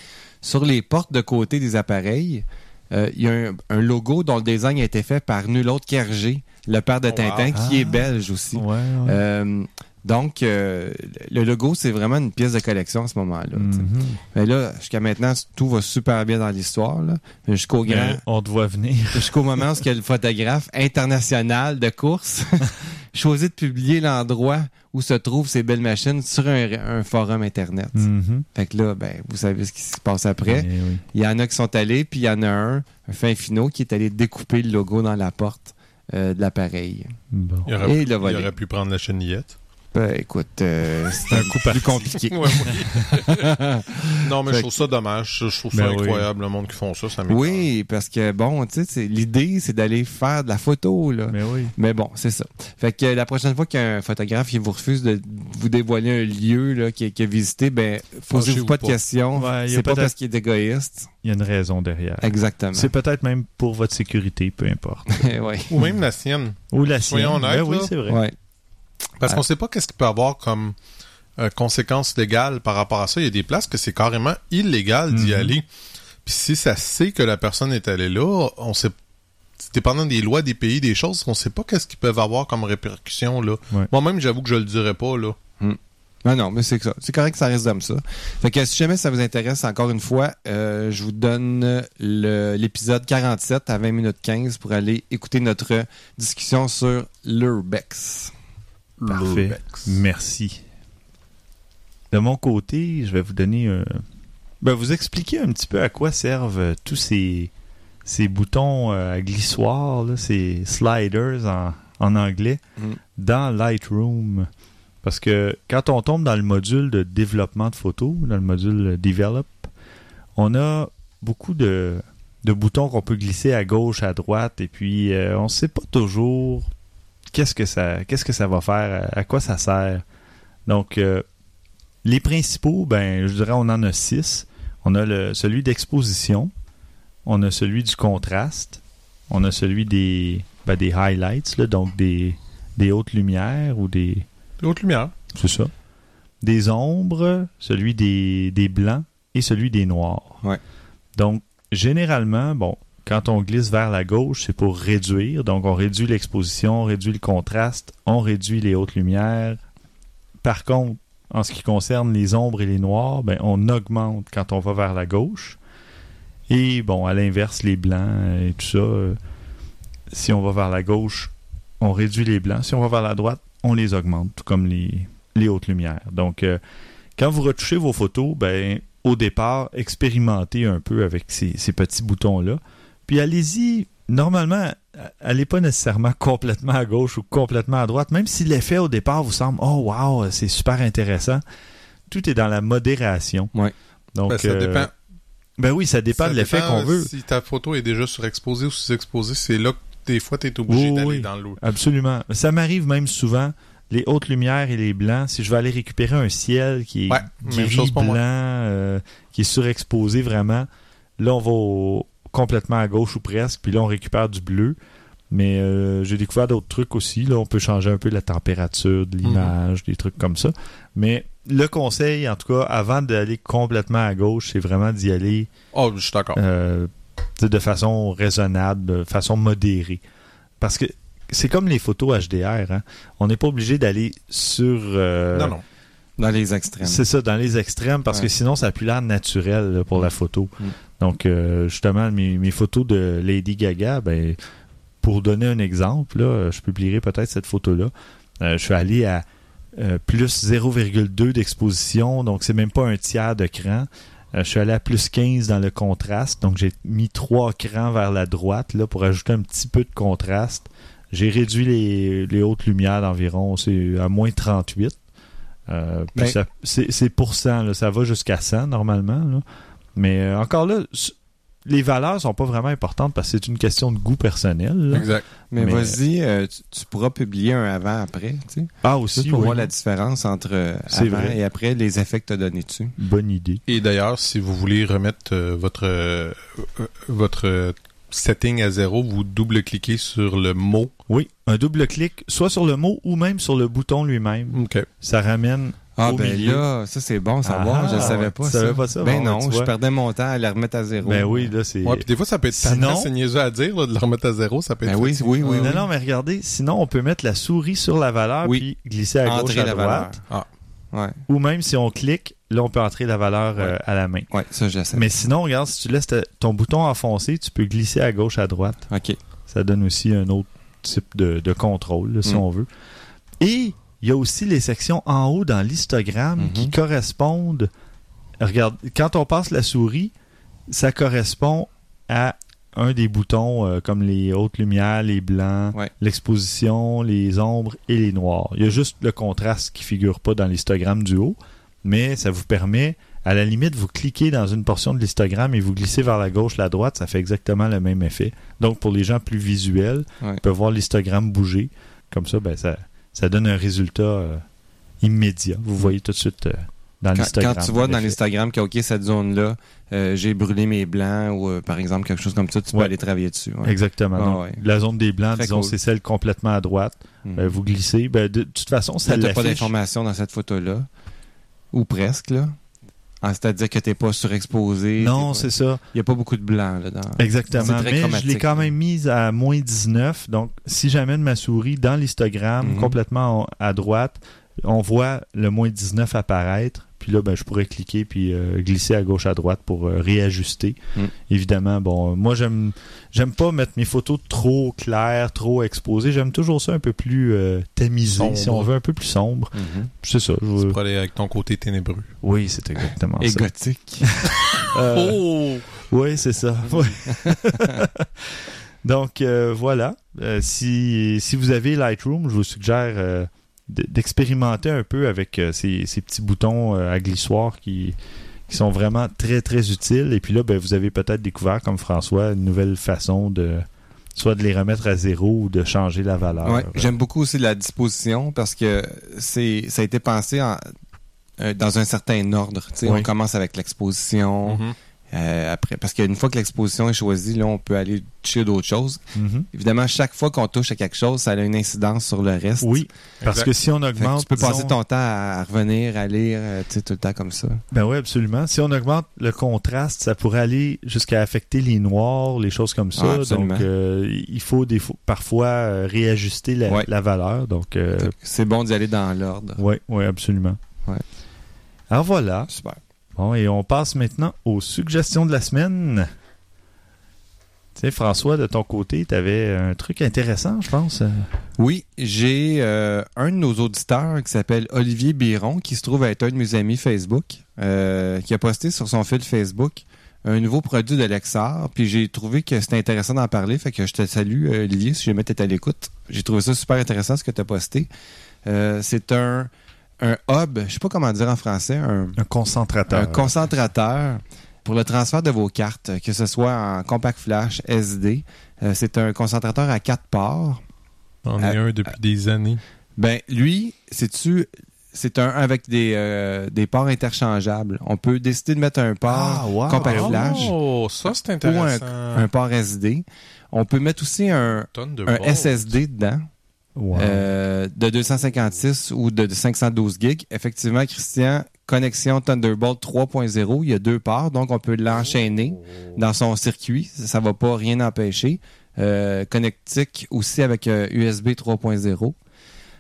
sur les portes de côté des appareils, euh, il y a un, un logo dont le design a été fait par nul autre qu'Hergé, le père de Oh, wow. Tintin, qui Ah. est belge aussi. Ouais, ouais. Euh, donc, euh, le logo, c'est vraiment une pièce de collection à ce moment-là. Mhm. Mais là, jusqu'à maintenant, tout va super bien dans l'histoire. Jusqu'au grand, on te voit venir. jusqu'au moment où le photographe international de course choisit de publier l'endroit où se trouvent ces belles machines sur un, un forum Internet. Mhm. Fait que là, ben, vous savez ce qui se passe après. Eh oui. Il y en a qui sont allés, puis il y en a un, un fin finot, qui est allé découper le logo dans la porte euh, de l'appareil. Bon. Il il aurait pu prendre la chenillette. Ben, écoute, euh, c'est un coup plus compliqué. Ouais, oui. non, mais Fait je trouve ça dommage. Je trouve Ben ça oui. incroyable, le monde qui font ça. ça. Oui, parce que bon, tu sais, l'idée, c'est d'aller faire de la photo, là. Mais oui. Mais bon, c'est ça. Fait que la prochaine fois qu'un photographe il vous refuse de vous dévoiler un lieu là, qu'il a visité, ben, posez-vous Fâchez-vous pas de pas. questions. Ouais, c'est pas parce qu'il est égoïste. Il y a une raison derrière. Exactement. C'est peut-être même pour votre sécurité, peu importe. ouais. Ou même la sienne. Ou la sienne. Soyons honnêtes, Ben oui, c'est vrai. Ouais. Parce Ouais. qu'on sait pas qu'est-ce qu'il peut avoir comme euh, conséquences légales par rapport à ça. Il y a des places que c'est carrément illégal d'y Mhm. aller. Puis si ça sait que la personne est allée là, on sait dépendant des lois des pays, des choses, on sait pas qu'est-ce qu'ils peuvent avoir comme répercussions là. Ouais. Moi-même, j'avoue que je le dirais pas là. Non, non, mais c'est ça. C'est correct que ça reste comme ça. Fait que si jamais ça vous intéresse, encore une fois, euh, je vous donne le- l'épisode 47 à 20 minutes 15 pour aller écouter notre discussion sur l'urbex. Parfait. Merci. De mon côté, je vais vous donner un... Ben, vous expliquer un petit peu à quoi servent euh, tous ces, ces boutons euh, à glissoir, là, ces sliders en, en anglais, Mm. dans Lightroom. Parce que quand on tombe dans le module de développement de photos, dans le module Develop, on a beaucoup de, de boutons qu'on peut glisser à gauche, à droite, et puis euh, on ne sait pas toujours qu'est-ce que ça qu'est-ce que ça va faire, à, à quoi ça sert? Donc euh, les principaux, ben je dirais on en a six. On a le, celui d'exposition, on a celui du contraste, on a celui des ben, des highlights, là, donc des, des hautes lumières ou des Des hautes lumières. c'est ça. Des ombres, celui des, des blancs et celui des noirs. Ouais. Donc, généralement, bon, quand on glisse vers la gauche, c'est pour réduire. Donc, on réduit l'exposition, on réduit le contraste, on réduit les hautes lumières. Par contre, en ce qui concerne les ombres et les noirs, ben, on augmente quand on va vers la gauche. Et bon, à l'inverse, les blancs et tout ça, euh, si on va vers la gauche, on réduit les blancs. Si on va vers la droite, on les augmente, tout comme les, hautes lumières. Donc, euh, quand vous retouchez vos photos, ben, au départ, expérimentez un peu avec ces petits boutons-là. Puis allez-y, normalement, allez pas nécessairement complètement à gauche ou complètement à droite, même si l'effet au départ vous semble, oh wow, c'est super intéressant. Tout est dans la modération. Ouais. Donc, Ben, ça euh, dépend. Ben oui, ça dépend Ça de l'effet qu'on veut. Si ta photo est déjà surexposée ou sous-exposée, c'est là que des fois, tu es obligé Oui, d'aller oui. dans l'eau. Absolument. Ça m'arrive même souvent, les hautes lumières et les blancs, si je vais aller récupérer un ciel qui est Ouais, gris, blanc, euh, qui est surexposé vraiment, là, on va au- complètement à gauche ou presque, puis là, on récupère du bleu. Mais euh, j'ai découvert d'autres trucs aussi. Là, on peut changer un peu la température de l'image, des trucs comme ça. Mais le conseil, en tout cas, avant d'aller complètement à gauche, c'est vraiment d'y aller Oh, je suis d'accord. euh, de façon raisonnable, de façon modérée. Parce que c'est comme les photos HDR. Hein? On n'est pas obligé d'aller sur... euh, non, non. Dans les extrêmes. C'est ça, dans les extrêmes, parce Ouais. que sinon, ça a plus l'air naturel là, pour la photo. Mm. Donc, euh, justement, mes, mes photos de Lady Gaga, ben, pour donner un exemple, là, je publierai peut-être cette photo-là. Euh, je suis allé à euh, plus 0,2 d'exposition, donc c'est même pas un tiers de cran. Je suis allé à plus 15 dans le contraste, donc j'ai mis trois crans vers la droite là, pour ajouter un petit peu de contraste. J'ai réduit les, les hautes lumières d'environ, à moins 38. Euh, puis Ben- c'est pour cent, là, ça va jusqu'à 100 normalement. là. Mais euh, encore là, les valeurs sont pas vraiment importantes parce que c'est une question de goût personnel. là. Exact. Mais, Mais- vas-y, euh, tu, tu pourras publier un avant-après, tu sais. Ah Juste aussi, pour oui. voir la différence entre euh, avant vrai. et après les effets que tu as donnés dessus. Bonne idée. Et d'ailleurs, si vous voulez remettre euh, votre euh, votre setting à zéro, vous double-cliquez sur le mot. Oui, un double clic, soit sur le mot ou même sur le bouton lui-même. OK. Ça ramène. Ah Au ben milieu. là, ça c'est bon à savoir, Ah, je le savais pas Tu ça. savais pas ça? Ben Bon, non, tu je vois. perdais mon temps à les remettre à zéro. Ben oui, là, c'est. Ouais, puis des fois, ça peut être Sinon- c'est niaiseux à dire, là, de le remettre à zéro, ça peut être Ben oui, oui, oui, non, oui. non, mais regardez, sinon on peut mettre la souris sur la valeur Oui. puis glisser à gauche à la droite. valeur. Ouais, Ou même si on clique, là on peut entrer la valeur euh, à la main. ouais, ça je le sais. Mais sinon, regarde, si tu laisses ton bouton enfoncé, tu peux glisser à gauche à droite. OK. Ça donne aussi un autre type de, de contrôle, là, si Mm. on veut. Et il y a aussi les sections en haut dans l'histogramme Mhm. qui correspondent. Regarde, quand on passe la souris, ça correspond à un des boutons euh, comme les hautes lumières, les blancs, Ouais. l'exposition, les ombres et les noirs. Il y a juste le contraste qui figure pas dans l'histogramme du haut, mais ça vous permet, à la limite, vous cliquez dans une portion de l'histogramme et vous glissez vers la gauche, la droite, ça fait exactement le même effet. Donc pour les gens plus visuels, Ouais. ils peuvent voir l'histogramme bouger. Comme ça, ben, ça, ça donne un résultat euh, immédiat. Vous voyez tout de suite euh, dans l'histogramme. quand tu vois dans l'Instagram que OK, cette zone-là, euh, j'ai brûlé mes blancs ou par exemple quelque chose comme ça, tu peux Ouais. aller travailler dessus. ouais. Exactement. Ah, Donc, ouais. La zone des blancs, Très disons, cool. c'est celle complètement à droite. Hmm. Euh, vous glissez. Ben, de, de toute façon, ça Là, t'as pas l'affiche. d'informations dans cette photo-là? Ou presque, là? Ah, C'est-à-dire que t'es pas surexposé. Non, c'est ça. Il y a pas beaucoup de blanc là-dedans. Exactement. Mais je l'ai quand même mise à moins 19. Donc, si j'amène ma souris dans l'histogramme, Mhm. complètement en- à droite, on voit le moins 19 apparaître. Puis là, ben, je pourrais cliquer puis euh, glisser à gauche à droite pour euh, réajuster. Mhm. Évidemment, bon, moi, j'aime j'aime pas mettre mes photos trop claires, trop exposées. J'aime toujours ça un peu plus euh, tamisé, Sombre. si on veut, un peu plus sombre. Mhm. C'est ça. je veux- Pour aller avec ton côté ténébreux. Oui, c'est exactement Et ça. gothique. Euh, Oh! Oui, c'est ça. Ouais. Donc euh, voilà. Euh, si, si vous avez Lightroom, je vous suggère euh, d'expérimenter un peu avec euh, ces, ces petits boutons euh, à glissoir qui, qui sont vraiment très très utiles. Et puis là, ben, vous avez peut-être découvert, comme François, une nouvelle façon de soit de les remettre à zéro ou de changer la valeur. Ouais, J'aime beaucoup aussi la disposition parce que c'est ça a été pensé en- euh, dans un certain ordre. Tu sais, Oui. On commence avec l'exposition. Mhm. Euh, après, parce qu'une fois que l'exposition est choisie, là, on peut aller toucher d'autres choses. Mhm. Évidemment, chaque fois qu'on touche à quelque chose, ça a une incidence sur le reste. Oui, parce Exact. que si on augmente... tu peux passer ton temps à, revenir, à lire, euh, tu sais, tout le temps comme ça. Ben oui, absolument. Si on augmente le contraste, ça pourrait aller jusqu'à affecter les noirs, les choses comme ça. Ah, donc, euh, il faut des fois, parfois euh, réajuster la, Ouais. la valeur. Donc, euh, C'est bon d'y aller dans l'ordre. oui, oui, absolument. Ouais. Alors voilà. Super. Bon, et on passe maintenant aux suggestions de la semaine. Tu sais, François, de ton côté, tu avais un truc intéressant, je pense. Oui, j'ai euh, un de nos auditeurs qui s'appelle Olivier Biron, qui se trouve être un de mes amis Facebook, euh, qui a posté sur son fil Facebook un nouveau produit de Lexar, puis j'ai trouvé que c'était intéressant d'en parler, fait que je te salue, euh, Olivier, si jamais tu à l'écoute. J'ai trouvé ça super intéressant, ce que tu as posté. C'est un, un hub, je sais pas comment dire en français, un, Un concentrateur. un concentrateur pour le transfert de vos cartes, que ce soit en compact flash, SD, euh, c'est un concentrateur à quatre ports. On est un depuis des années. Ben, lui, c'est-tu. C'est un avec des, euh, des ports interchangeables. On peut décider de mettre un port Ah, wow. compact flash Oh, ça c'est ou un, intéressant. un port SD. On peut mettre aussi un, un. SSD dedans. Wow. Euh, de 256 ou de 512 gigs. Effectivement, Christian, connexion Thunderbolt 3.0, il y a deux parts, donc on peut l'enchaîner dans son circuit. Ça, ça va pas rien empêcher. Euh, connectique aussi avec euh, USB 3.0.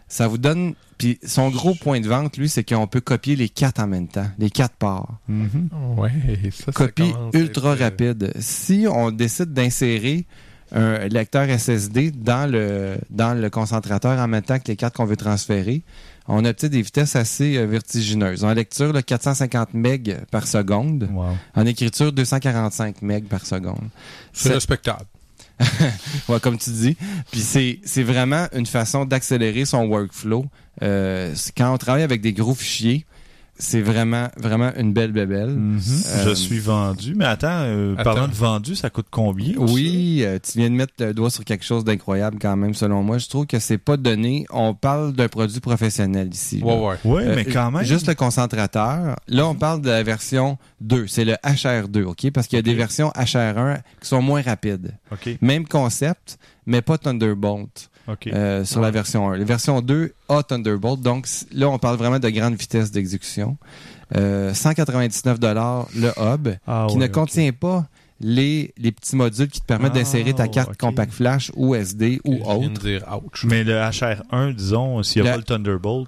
Ça vous donne. Puis son gros point de vente, lui, c'est qu'on peut copier les quatre en même temps, les quatre parts. Mhm. Ouais, ça, ça Copie ultra euh, rapide. Si on décide d'insérer un lecteur SSD dans le, dans le concentrateur en même temps que les cartes qu'on veut transférer, on obtient des vitesses assez euh, vertigineuses. En lecture, là, 450 MB par seconde. Wow. En écriture, 245 MB par seconde. C'est respectable. Ouais, comme tu dis. Puis c'est, vraiment une façon d'accélérer son workflow. Euh, quand on travaille avec des gros fichiers, c'est vraiment, vraiment une belle bébelle. Mhm. Euh, Je suis vendu. Mais attends, euh, Attends. parlant de vendu, ça coûte combien? Oui, euh, tu viens de mettre le doigt sur quelque chose d'incroyable quand même, selon moi. Je trouve que c'est pas donné. On parle d'un produit professionnel ici. Ouais, ouais. Oui, Euh, mais quand même. Juste le concentrateur. Là, on parle de la version 2. C'est le HR2, OK? Parce qu'il y a des versions HR1 qui sont moins rapides. OK. Même concept, mais pas Thunderbolt Euh, sur Ouais. la version 1. La version 2 a Thunderbolt. Donc là, on parle vraiment de grande vitesse d'exécution. Euh, 199 le hub, Ah qui ouais, ne contient pas les, les petits modules qui te permettent Ah, d'insérer ta carte compact flash ou SD ou autre. dire ouch. Mais le HR1, disons, s'il n'y a pas le Thunderbolt.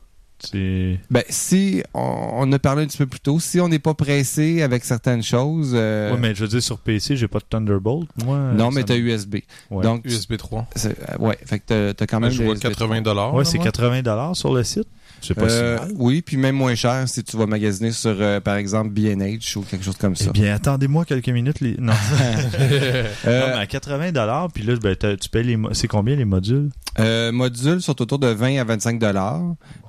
Ben, si on, on a parlé un petit peu plus tôt, si on n'est pas pressé avec certaines choses, euh, Ouais, mais je veux dire, sur PC, j'ai pas de Thunderbolt. Moi, non, ça mais tu as USB. Ouais. Donc, USB 3. c'est- euh, ouais, fait que t'as- t'as quand même je vois USB 80 dollars. Ouais, c'est 80 sur le site. C'est pas Euh, si mal. oui, puis même moins cher si tu vas magasiner sur, euh, par exemple, B&H ou quelque chose comme ça. Eh bien, attendez-moi quelques minutes. Les... Non. Euh, non, mais à 80 puis là, ben, t'as- tu payes les. mo- C'est combien les modules? Euh, modules sont autour de 20 à 25 dollars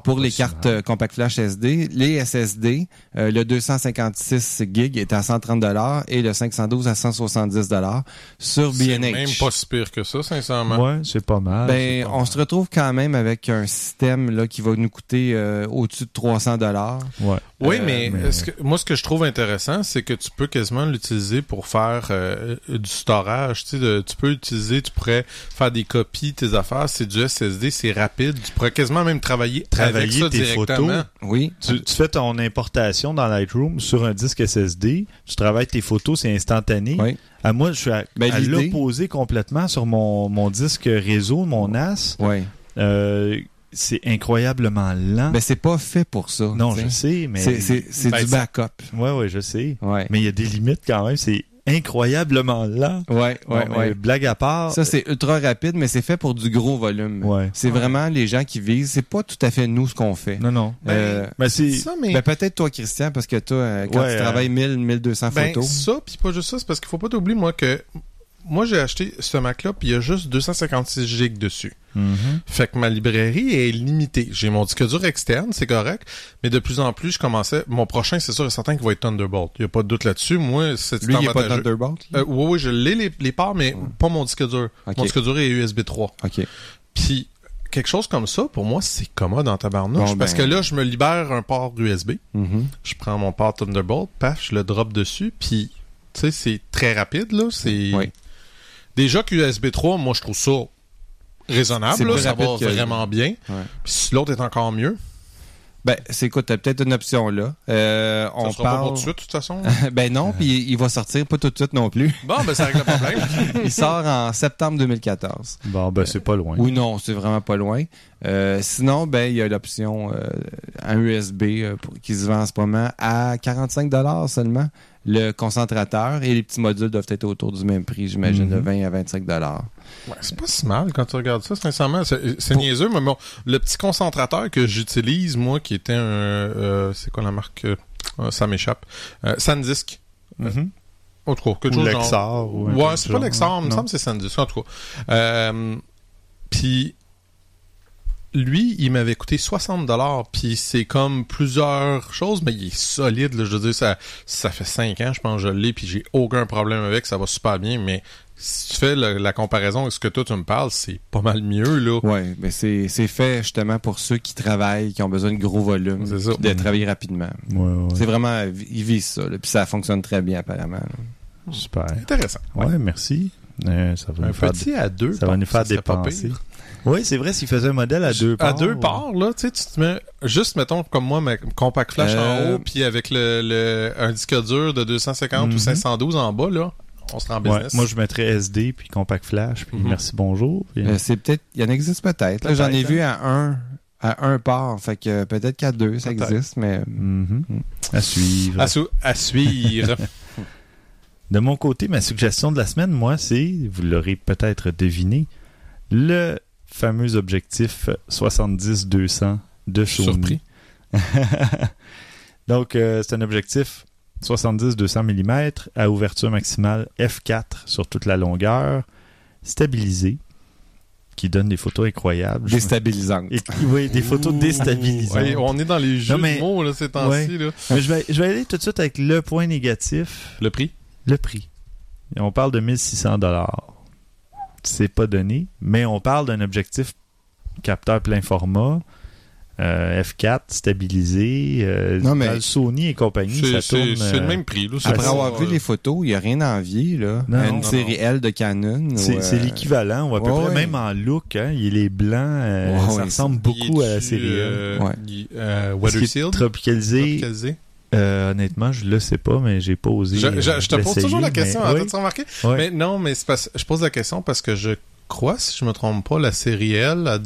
pour les c'est cartes euh, Compact Flash SD. Les SSD, euh, le 256 gig est à 130 dollars et le 512 à 170 dollars sur C'est B&H. même pas si pire que ça, sincèrement. Ouais, c'est pas mal. Ben, c'est pas on mal. se retrouve quand même avec un système là qui va nous coûter euh, au-dessus de 300 dollars. Ouais. Oui, Euh, mais, mais- ce que- moi, ce que je trouve intéressant, c'est que tu peux quasiment l'utiliser pour faire euh, du storage. Tu, sais, de- tu peux utiliser, tu pourrais faire des copies, tes affaires. C'est du SSD, c'est rapide. Tu pourrais quasiment même travailler, avec ça tes directement. photos. Oui. Tu, tu fais ton importation dans Lightroom sur un disque SSD, tu travailles tes photos, c'est instantané. Oui. À moi, je suis à, Ben, à l'opposé complètement sur mon, mon disque réseau, mon NAS. Oui. Euh, c'est incroyablement lent. Ben, c'est pas fait pour ça. non, je sais. mais. C'est, c'est, c'est Ben, du backup. Ouais, ouais, je sais. Ouais. Mais il y a des limites quand même. C'est incroyablement lent. Ouais, Non, ouais, mais ouais. Blague à part. Ça, c'est ultra rapide, mais c'est fait pour du gros volume. Ouais. C'est vraiment les gens qui visent. C'est pas tout à fait nous ce qu'on fait. Non, non. Euh, Ben, c'est. Ça, mais... ben, peut-être toi, Christian, parce que toi, euh, quand Ouais, tu euh, travailles 1000, 1200 Ben, photos. ça, puis pas juste ça, c'est parce qu'il faut pas t'oublier, moi, que moi, j'ai acheté ce Mac-là, puis il y a juste 256 gigs dessus. Mhm. Fait que ma librairie est limitée. J'ai mon disque dur externe, c'est correct, mais de plus en plus, je commençais... Mon prochain, c'est sûr et certain qu'il va être Thunderbolt. Il y a pas de doute là-dessus. Moi, c'est Lui, il est pas avantageux. Thunderbolt. Euh, oui, oui, je l'ai les, les parts, mais pas mon disque dur. Mon disque dur est USB 3. OK. Puis quelque chose comme ça, pour moi, c'est commode en tabarnouche. Bon, parce ben- que là, je me libère un port USB. Mhm. Je prends mon port Thunderbolt, paf, je le drop dessus, puis tu sais, c'est très rapide, là. C'est... Oui. Déjà qu'USB 3, moi, je trouve ça raisonnable, là, ça va que- vraiment bien. Ouais. Puis si l'autre est encore mieux, Ben, c'est quoi, t'as peut-être une option là. Euh, on ça sera pas pour tout de suite, de toute façon? ben non, puis il va sortir pas tout de suite non plus. bon, ben ça règle le problème. il sort en septembre 2014. Bon, ben, c'est pas loin. Ou non, c'est vraiment pas loin. Euh, sinon, ben il y a l'option euh, un USB euh, pour- qui se vend en ce moment à 45 dollars seulement. Le concentrateur et les petits modules doivent être autour du même prix, j'imagine, de Mhm. 20 à 25 dollars. Ouais, c'est pas si mal quand tu regardes ça, sincèrement. C'est, niaiseux, mais bon, le petit concentrateur que j'utilise, moi, qui était un... euh, c'est quoi la marque? Euh, ça m'échappe. Euh, SanDisk. Mhm. En tout cas, quelque Ou chose genre- Lexar, ou Ouais, c'est pas Lexar, il me semble que c'est SanDisk, en tout cas. Euh, Puis, lui, il m'avait coûté 60 dollars, puis c'est comme plusieurs choses, mais il est solide. Là, je veux dire, ça, ça fait 5 ans, je pense, que je l'ai, puis j'ai aucun problème avec, ça va super bien. Mais si tu fais la, la comparaison avec ce que toi tu me parles, c'est pas mal mieux là. Ouais, mais c'est c'est fait justement pour ceux qui travaillent, qui ont besoin de gros volumes, de travailler rapidement. Ouais, ouais. C'est vraiment, ils visent ça, là, puis ça fonctionne très bien apparemment. là. Super. Intéressant. Ouais, merci. Euh, ça va Un nous faire, petit à deux. ça va nous faire dépenser. Oui, c'est vrai, s'il faisait un modèle à deux parts. À deux parts, là, tu sais, tu te mets, juste, mettons, comme moi, ma compact flash en Euh, haut, puis avec le, le, un disque dur de 250 Mhm. ou 512 en bas, là, on sera en Ouais, business. moi, je mettrais SD puis compact flash puis Mhm. merci bonjour. puis- Euh, c'est peut-être, il y en existe peut-être. Là, j'en ai vu à un, à un part, fait que peut-être qu'à deux, ça existe, mais Mhm. À suivre. à, sou- à suivre. De mon côté, ma suggestion de la semaine, moi, c'est, vous l'aurez peut-être deviné, le fameux objectif 70-200 de Sony. Surpris. Donc, euh, c'est un objectif 70-200 mm à ouverture maximale f4 sur toute la longueur, stabilisé, qui donne des photos incroyables. déstabilisante. Et, oui, des photos déstabilisantes. Ouais, on est dans les jeux Non, mais- de mots, là, ces temps-ci, je, vais, je vais aller tout de suite avec le point négatif. Le prix? Le prix. Et on parle de 1600 dollars. C'est pas donné, mais on parle d'un objectif capteur plein format, euh, F4 stabilisé, euh, Non, mais- Sony et compagnie, C'est ça tourne. c'est le euh, même prix, là. Après pas, avoir vu les photos, il n'y a rien à envier, là. Non, une non, série L de Canon. c'est euh, l'équivalent, ou à peu ouais, près ouais. même en look, hein, il est blanc, Ouais, ça ouais, ressemble beaucoup à la série L. euh, Ouais. il- euh, Tropicalisé? Euh, honnêtement, je le sais pas, mais j'ai pas osé. Je, euh, je- je te pose toujours la mais- question, oui, as-tu remarqué? ouais. Mais non, mais parce, je pose la question parce que je crois, si je me trompe pas, la série L à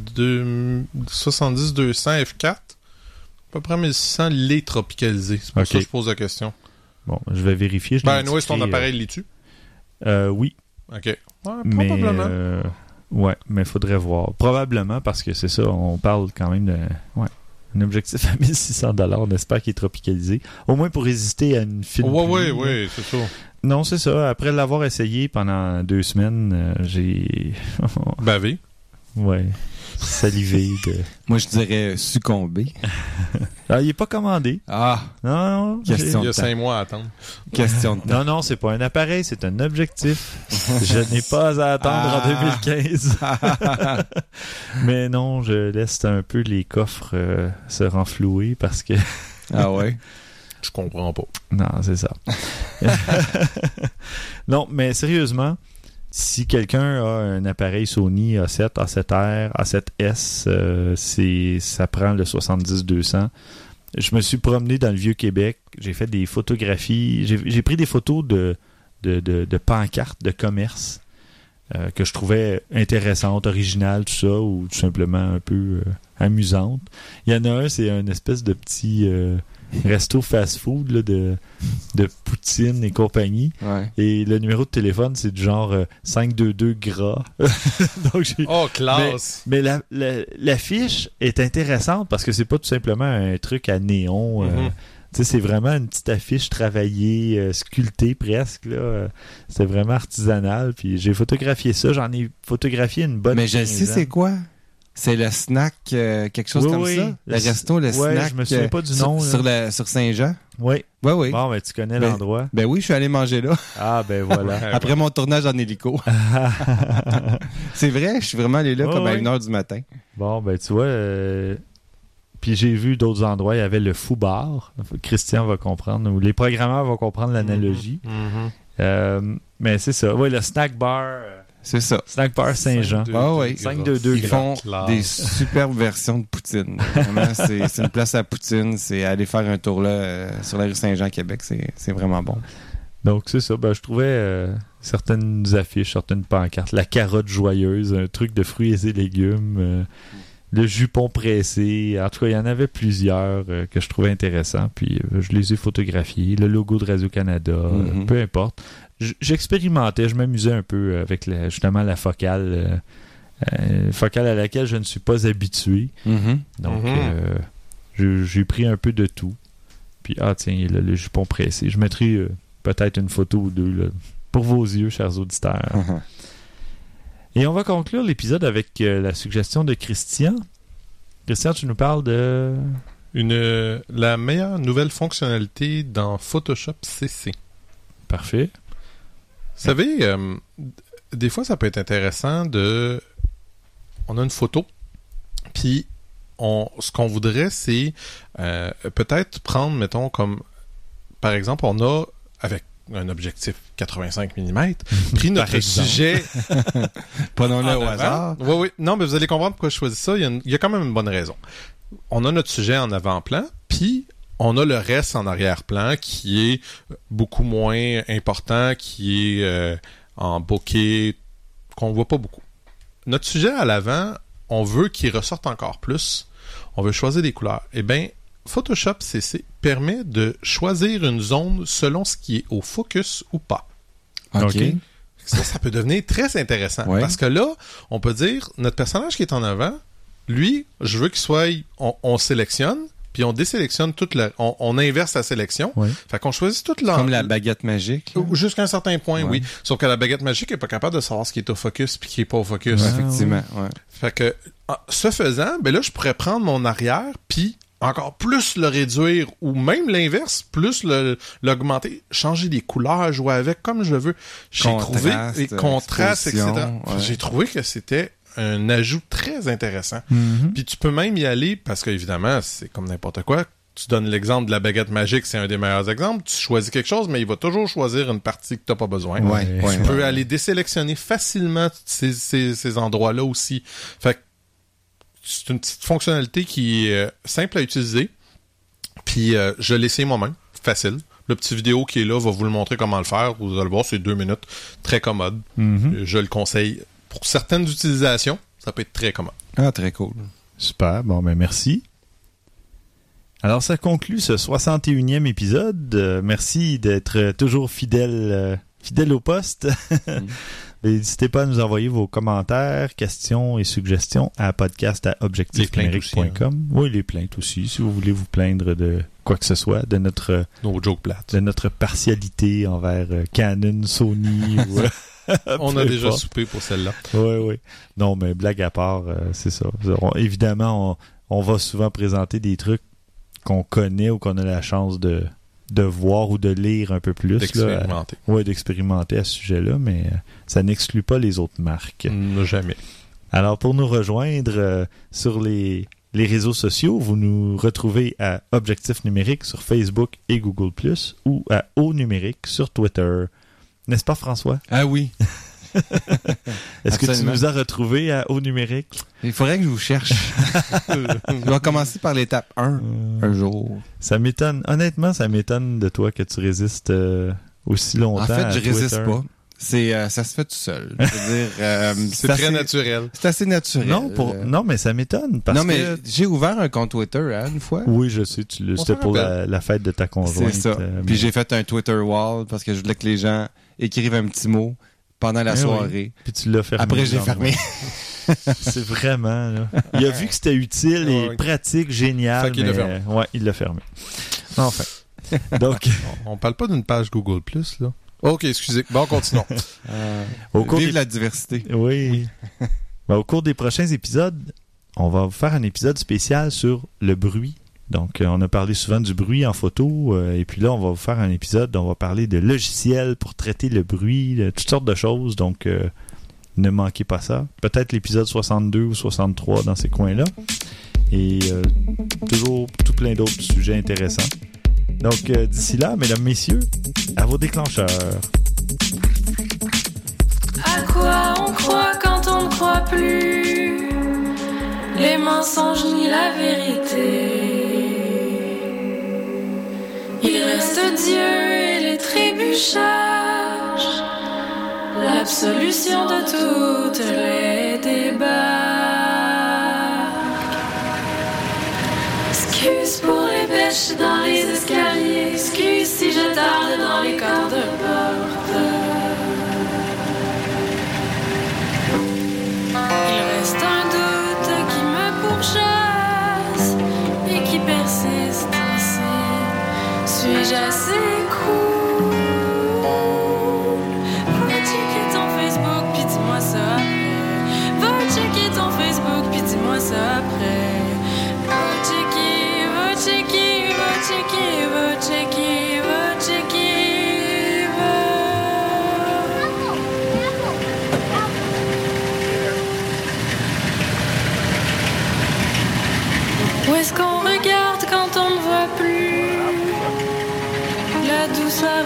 70-200 F4, à peu près 1600 l'est tropicalisé. C'est pour ça que je pose la question. Bon, je vais vérifier. je Ben, est-ce ton indiqué, appareil l'est-tu? euh, euh, oui, Ok. Ouais, mais probablement. euh, ouais, mais faudrait voir. Probablement parce que c'est ça, on parle quand même de ouais, un objectif à 1600 dollars, on espère qu'il est tropicalisé, au moins pour résister à une fine ouais, là. ouais, c'est ça. Non, c'est ça. Après l'avoir essayé pendant deux semaines, euh, j'ai Bavé. ouais salivé. De... Moi, je dirais succomber. Ah, il est pas commandé. Ah, Non, non. Question. Il y a cinq mois à attendre. question de temps. Non, non, c'est pas un appareil, c'est un objectif. je n'ai pas à attendre Ah. en 2015. Mais non, je laisse un peu les coffres euh, se renflouer parce que. Ah ouais? Je comprends pas. Non, c'est ça. non, mais sérieusement, si quelqu'un a un appareil Sony A7, A7R, A7S, euh, c'est, ça prend le 70-200. Je me suis promené dans le Vieux-Québec, j'ai fait des photographies, j'ai, pris des photos de, de, pancartes de commerce euh, que je trouvais intéressantes, originales, tout ça, ou tout simplement un peu euh, amusantes. Il y en a un, c'est un espèce de petit euh, resto fast-food là, de, de poutine et compagnie. Ouais. Et le numéro de téléphone, c'est du genre euh, 522 gras. Donc, j'ai- Oh, classe! mais la, la, l'affiche est intéressante parce que c'est pas tout simplement un truc à néon. euh, Mhm. tu sais, c'est vraiment une petite affiche travaillée, euh, sculptée presque. Là. Euh, C'est vraiment artisanal. Puis j'ai photographié ça. J'en ai photographié une bonne. Mais je 15 sais ans. c'est quoi. C'est le snack, euh, quelque chose Oui, comme oui. ça? Le Le- resto, le ouais, snack. je me souviens euh, pas du sur- nom. Sur, la- sur Saint-Jean? Oui. Oui, oui. Bon, ben, tu connais Ben, l'endroit. Ben oui, je suis allé manger là. Ah, ben voilà. Après mon tournage en hélico. C'est vrai, je suis vraiment allé là comme à ouais. 1h du matin. Bon, ben tu vois, euh, puis j'ai vu d'autres endroits, il y avait le fou bar. Christian va comprendre, ou les programmeurs vont comprendre l'analogie. Mhm. Euh, mais c'est ça. Oui, le snack bar, euh, C'est ça. snack bar Saint-Jean. Cinq, deux, Ah gras. 522 Ils font Classe. des superbes versions de poutine. Vraiment, c'est c'est une place à poutine. C'est aller faire un tour là euh, sur la rue Saint-Jean, Québec. C'est c'est vraiment bon. Donc c'est ça. Ben, je trouvais euh, certaines affiches, certaines pancartes. La carotte joyeuse, un truc de fruits et légumes. euh, le jupon pressé. En tout cas, il y en avait plusieurs euh, que je trouvais intéressants. Puis euh, je les ai photographiés. Le logo de Radio-Canada, euh, Mhm. peu importe. J'expérimentais, je m'amusais un peu avec la- justement la focale. euh, euh, focale à laquelle je ne suis pas habitué. Donc, Mhm. euh, j'ai- pris un peu de tout. Puis, ah tiens, il y a le, jupon pressé. Je mettrai euh, peut-être une photo ou deux là, pour vos yeux, chers auditeurs. Mhm. Et on va conclure l'épisode avec euh, la suggestion de Christian. Christian, tu nous parles de... Une, euh, la meilleure nouvelle fonctionnalité dans Photoshop CC. Parfait. Vous savez, euh, des fois, ça peut être intéressant de. On a une photo, puis on, ce qu'on voudrait, c'est euh, peut-être prendre, mettons, comme. Par exemple, on a, avec un objectif 85 mm, pris notre sujet. Prenons-le en au avant. hasard. Oui, oui. Non, mais vous allez comprendre pourquoi je choisis ça. Il y, a une- il y a quand même une bonne raison. On a notre sujet en avant-plan, puis on a le reste en arrière-plan qui est beaucoup moins important, qui est euh, en bokeh, qu'on voit pas beaucoup. Notre sujet à l'avant, on veut qu'il ressorte encore plus. On veut choisir des couleurs. Eh bien, Photoshop CC permet de choisir une zone selon ce qui est au focus ou pas. OK. Ça, ça peut devenir très intéressant. Ouais. Parce que là, on peut dire, notre personnage qui est en avant, lui, je veux qu'il soit, on, on sélectionne, puis on désélectionne toute la, on, on inverse la sélection. Ouais. Fait qu'on choisit toute la, Comme la baguette magique. Jusqu'à un certain point, Ouais. oui. Sauf que la baguette magique est pas capable de savoir ce qui est au focus puis qui est pas au focus. Ouais, effectivement. ouais. Fait que, ah, ce faisant, ben là, je pourrais prendre mon arrière puis encore plus le réduire ou même l'inverse, plus le- l'augmenter, changer des couleurs, jouer avec comme je veux. J'ai Contraste, trouvé les contrastes, etc. ouais. J'ai trouvé que c'était un ajout très intéressant. Mhm. Puis tu peux même y aller parce qu'évidemment, c'est comme n'importe quoi. Tu donnes l'exemple de la baguette magique, c'est un des meilleurs exemples. Tu choisis quelque chose, mais il va toujours choisir une partie que tu n'as pas besoin. Ouais, Ouais. ouais, Tu peux ouais. aller désélectionner facilement ces, ces, ces endroits-là aussi. Fait que c'est une petite fonctionnalité qui est euh, simple à utiliser. Puis euh, je l'ai essayé moi-même. Facile. Le petit vidéo qui est là va vous le montrer comment le faire. Vous allez le voir, c'est deux minutes. Très commode. Mhm. Je le conseille. Pour certaines utilisations, ça peut être très commode. Ah, très cool. Super, bon ben merci. Alors ça conclut ce 61e épisode. Euh, merci d'être toujours fidèle, euh, fidèle au poste. Et N'hésitez pas à nous envoyer vos commentaires, questions et suggestions à podcast à objectifnumérique.com. Oui, les plaintes aussi, si vous voulez vous plaindre de quoi que ce soit, de notre Nos jokes plates. de notre partialité envers euh, Canon, Sony ou euh, On a déjà importe. soupé pour celle-là. Oui, oui. Non, mais blague à part, euh, c'est ça. On- évidemment, on, on va souvent présenter des trucs qu'on connaît ou qu'on a la chance de, de voir ou de lire un peu plus. D'expérimenter. Ouais, d'expérimenter à ce sujet-là, mais euh, ça n'exclut pas les autres marques. Mm, Jamais. Alors, pour nous rejoindre euh, sur les, les réseaux sociaux, vous nous retrouvez à Objectif Numérique sur Facebook et Google+, ou à Au Numérique sur Twitter. N'est-ce pas, François? Ah oui. Est-ce que tu nous as retrouvés à Au Numérique? Il faudrait que je vous cherche. je vais commencer par l'étape 1 Euh, un jour. Ça m'étonne. Honnêtement, ça m'étonne de toi que tu résistes euh, aussi longtemps. En fait, à je résiste Twitter. pas. C'est, euh, ça se fait tout seul. Je veux dire, euh, C'est très assez- naturel. C'est assez naturel. Non, pour... Non, mais ça m'étonne. Parce non, mais que... j'ai ouvert un compte Twitter hein, une fois. Oui, je sais, tu le... C'était pour la, fête de ta conjointe. C'est ça. euh, Puis mais- j'ai fait un Twitter wall parce que je voulais que les gens écrivent un petit mot pendant la Eh oui. soirée. Puis tu l'as fermé. Après, j'ai fermé. C'est vraiment, là. Il a vu que c'était utile et Ouais. pratique, génial. Fait qu'il l'a mais, fermé. Ouais, il l'a fermé. Enfin. Donc, On, on parle pas d'une page Google Plus là. Ok, excusez. Bon, continuons. au cours Vive des la diversité. Oui. Ben, au cours des prochains épisodes, on va vous faire un épisode spécial sur le bruit. Donc, euh, on a parlé souvent du bruit en photo, euh, et puis là, on va vous faire un épisode où on va parler de logiciels pour traiter le bruit, de toutes sortes de choses. Donc, euh, ne manquez pas ça. Peut-être l'épisode 62 ou 63 dans ces coins-là. Et euh, toujours tout plein d'autres sujets intéressants. Donc, euh, d'ici là, mesdames, messieurs, à vos déclencheurs. À quoi on croit quand on ne croit plus? Les mensonges ni la vérité. Il reste Dieu et les trébuchages, l'absolution de toutes les débats. Excuse pour dans les escaliers, excuse si je tarde dans les corps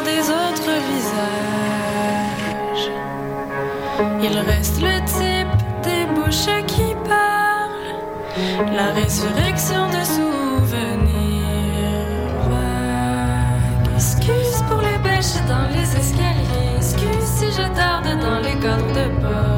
des autres visages. Il reste le type des bouches qui parlent, la résurrection de souvenirs. Excuse pour les bêches dans les escaliers, excuse si je tarde dans les cadres de porte.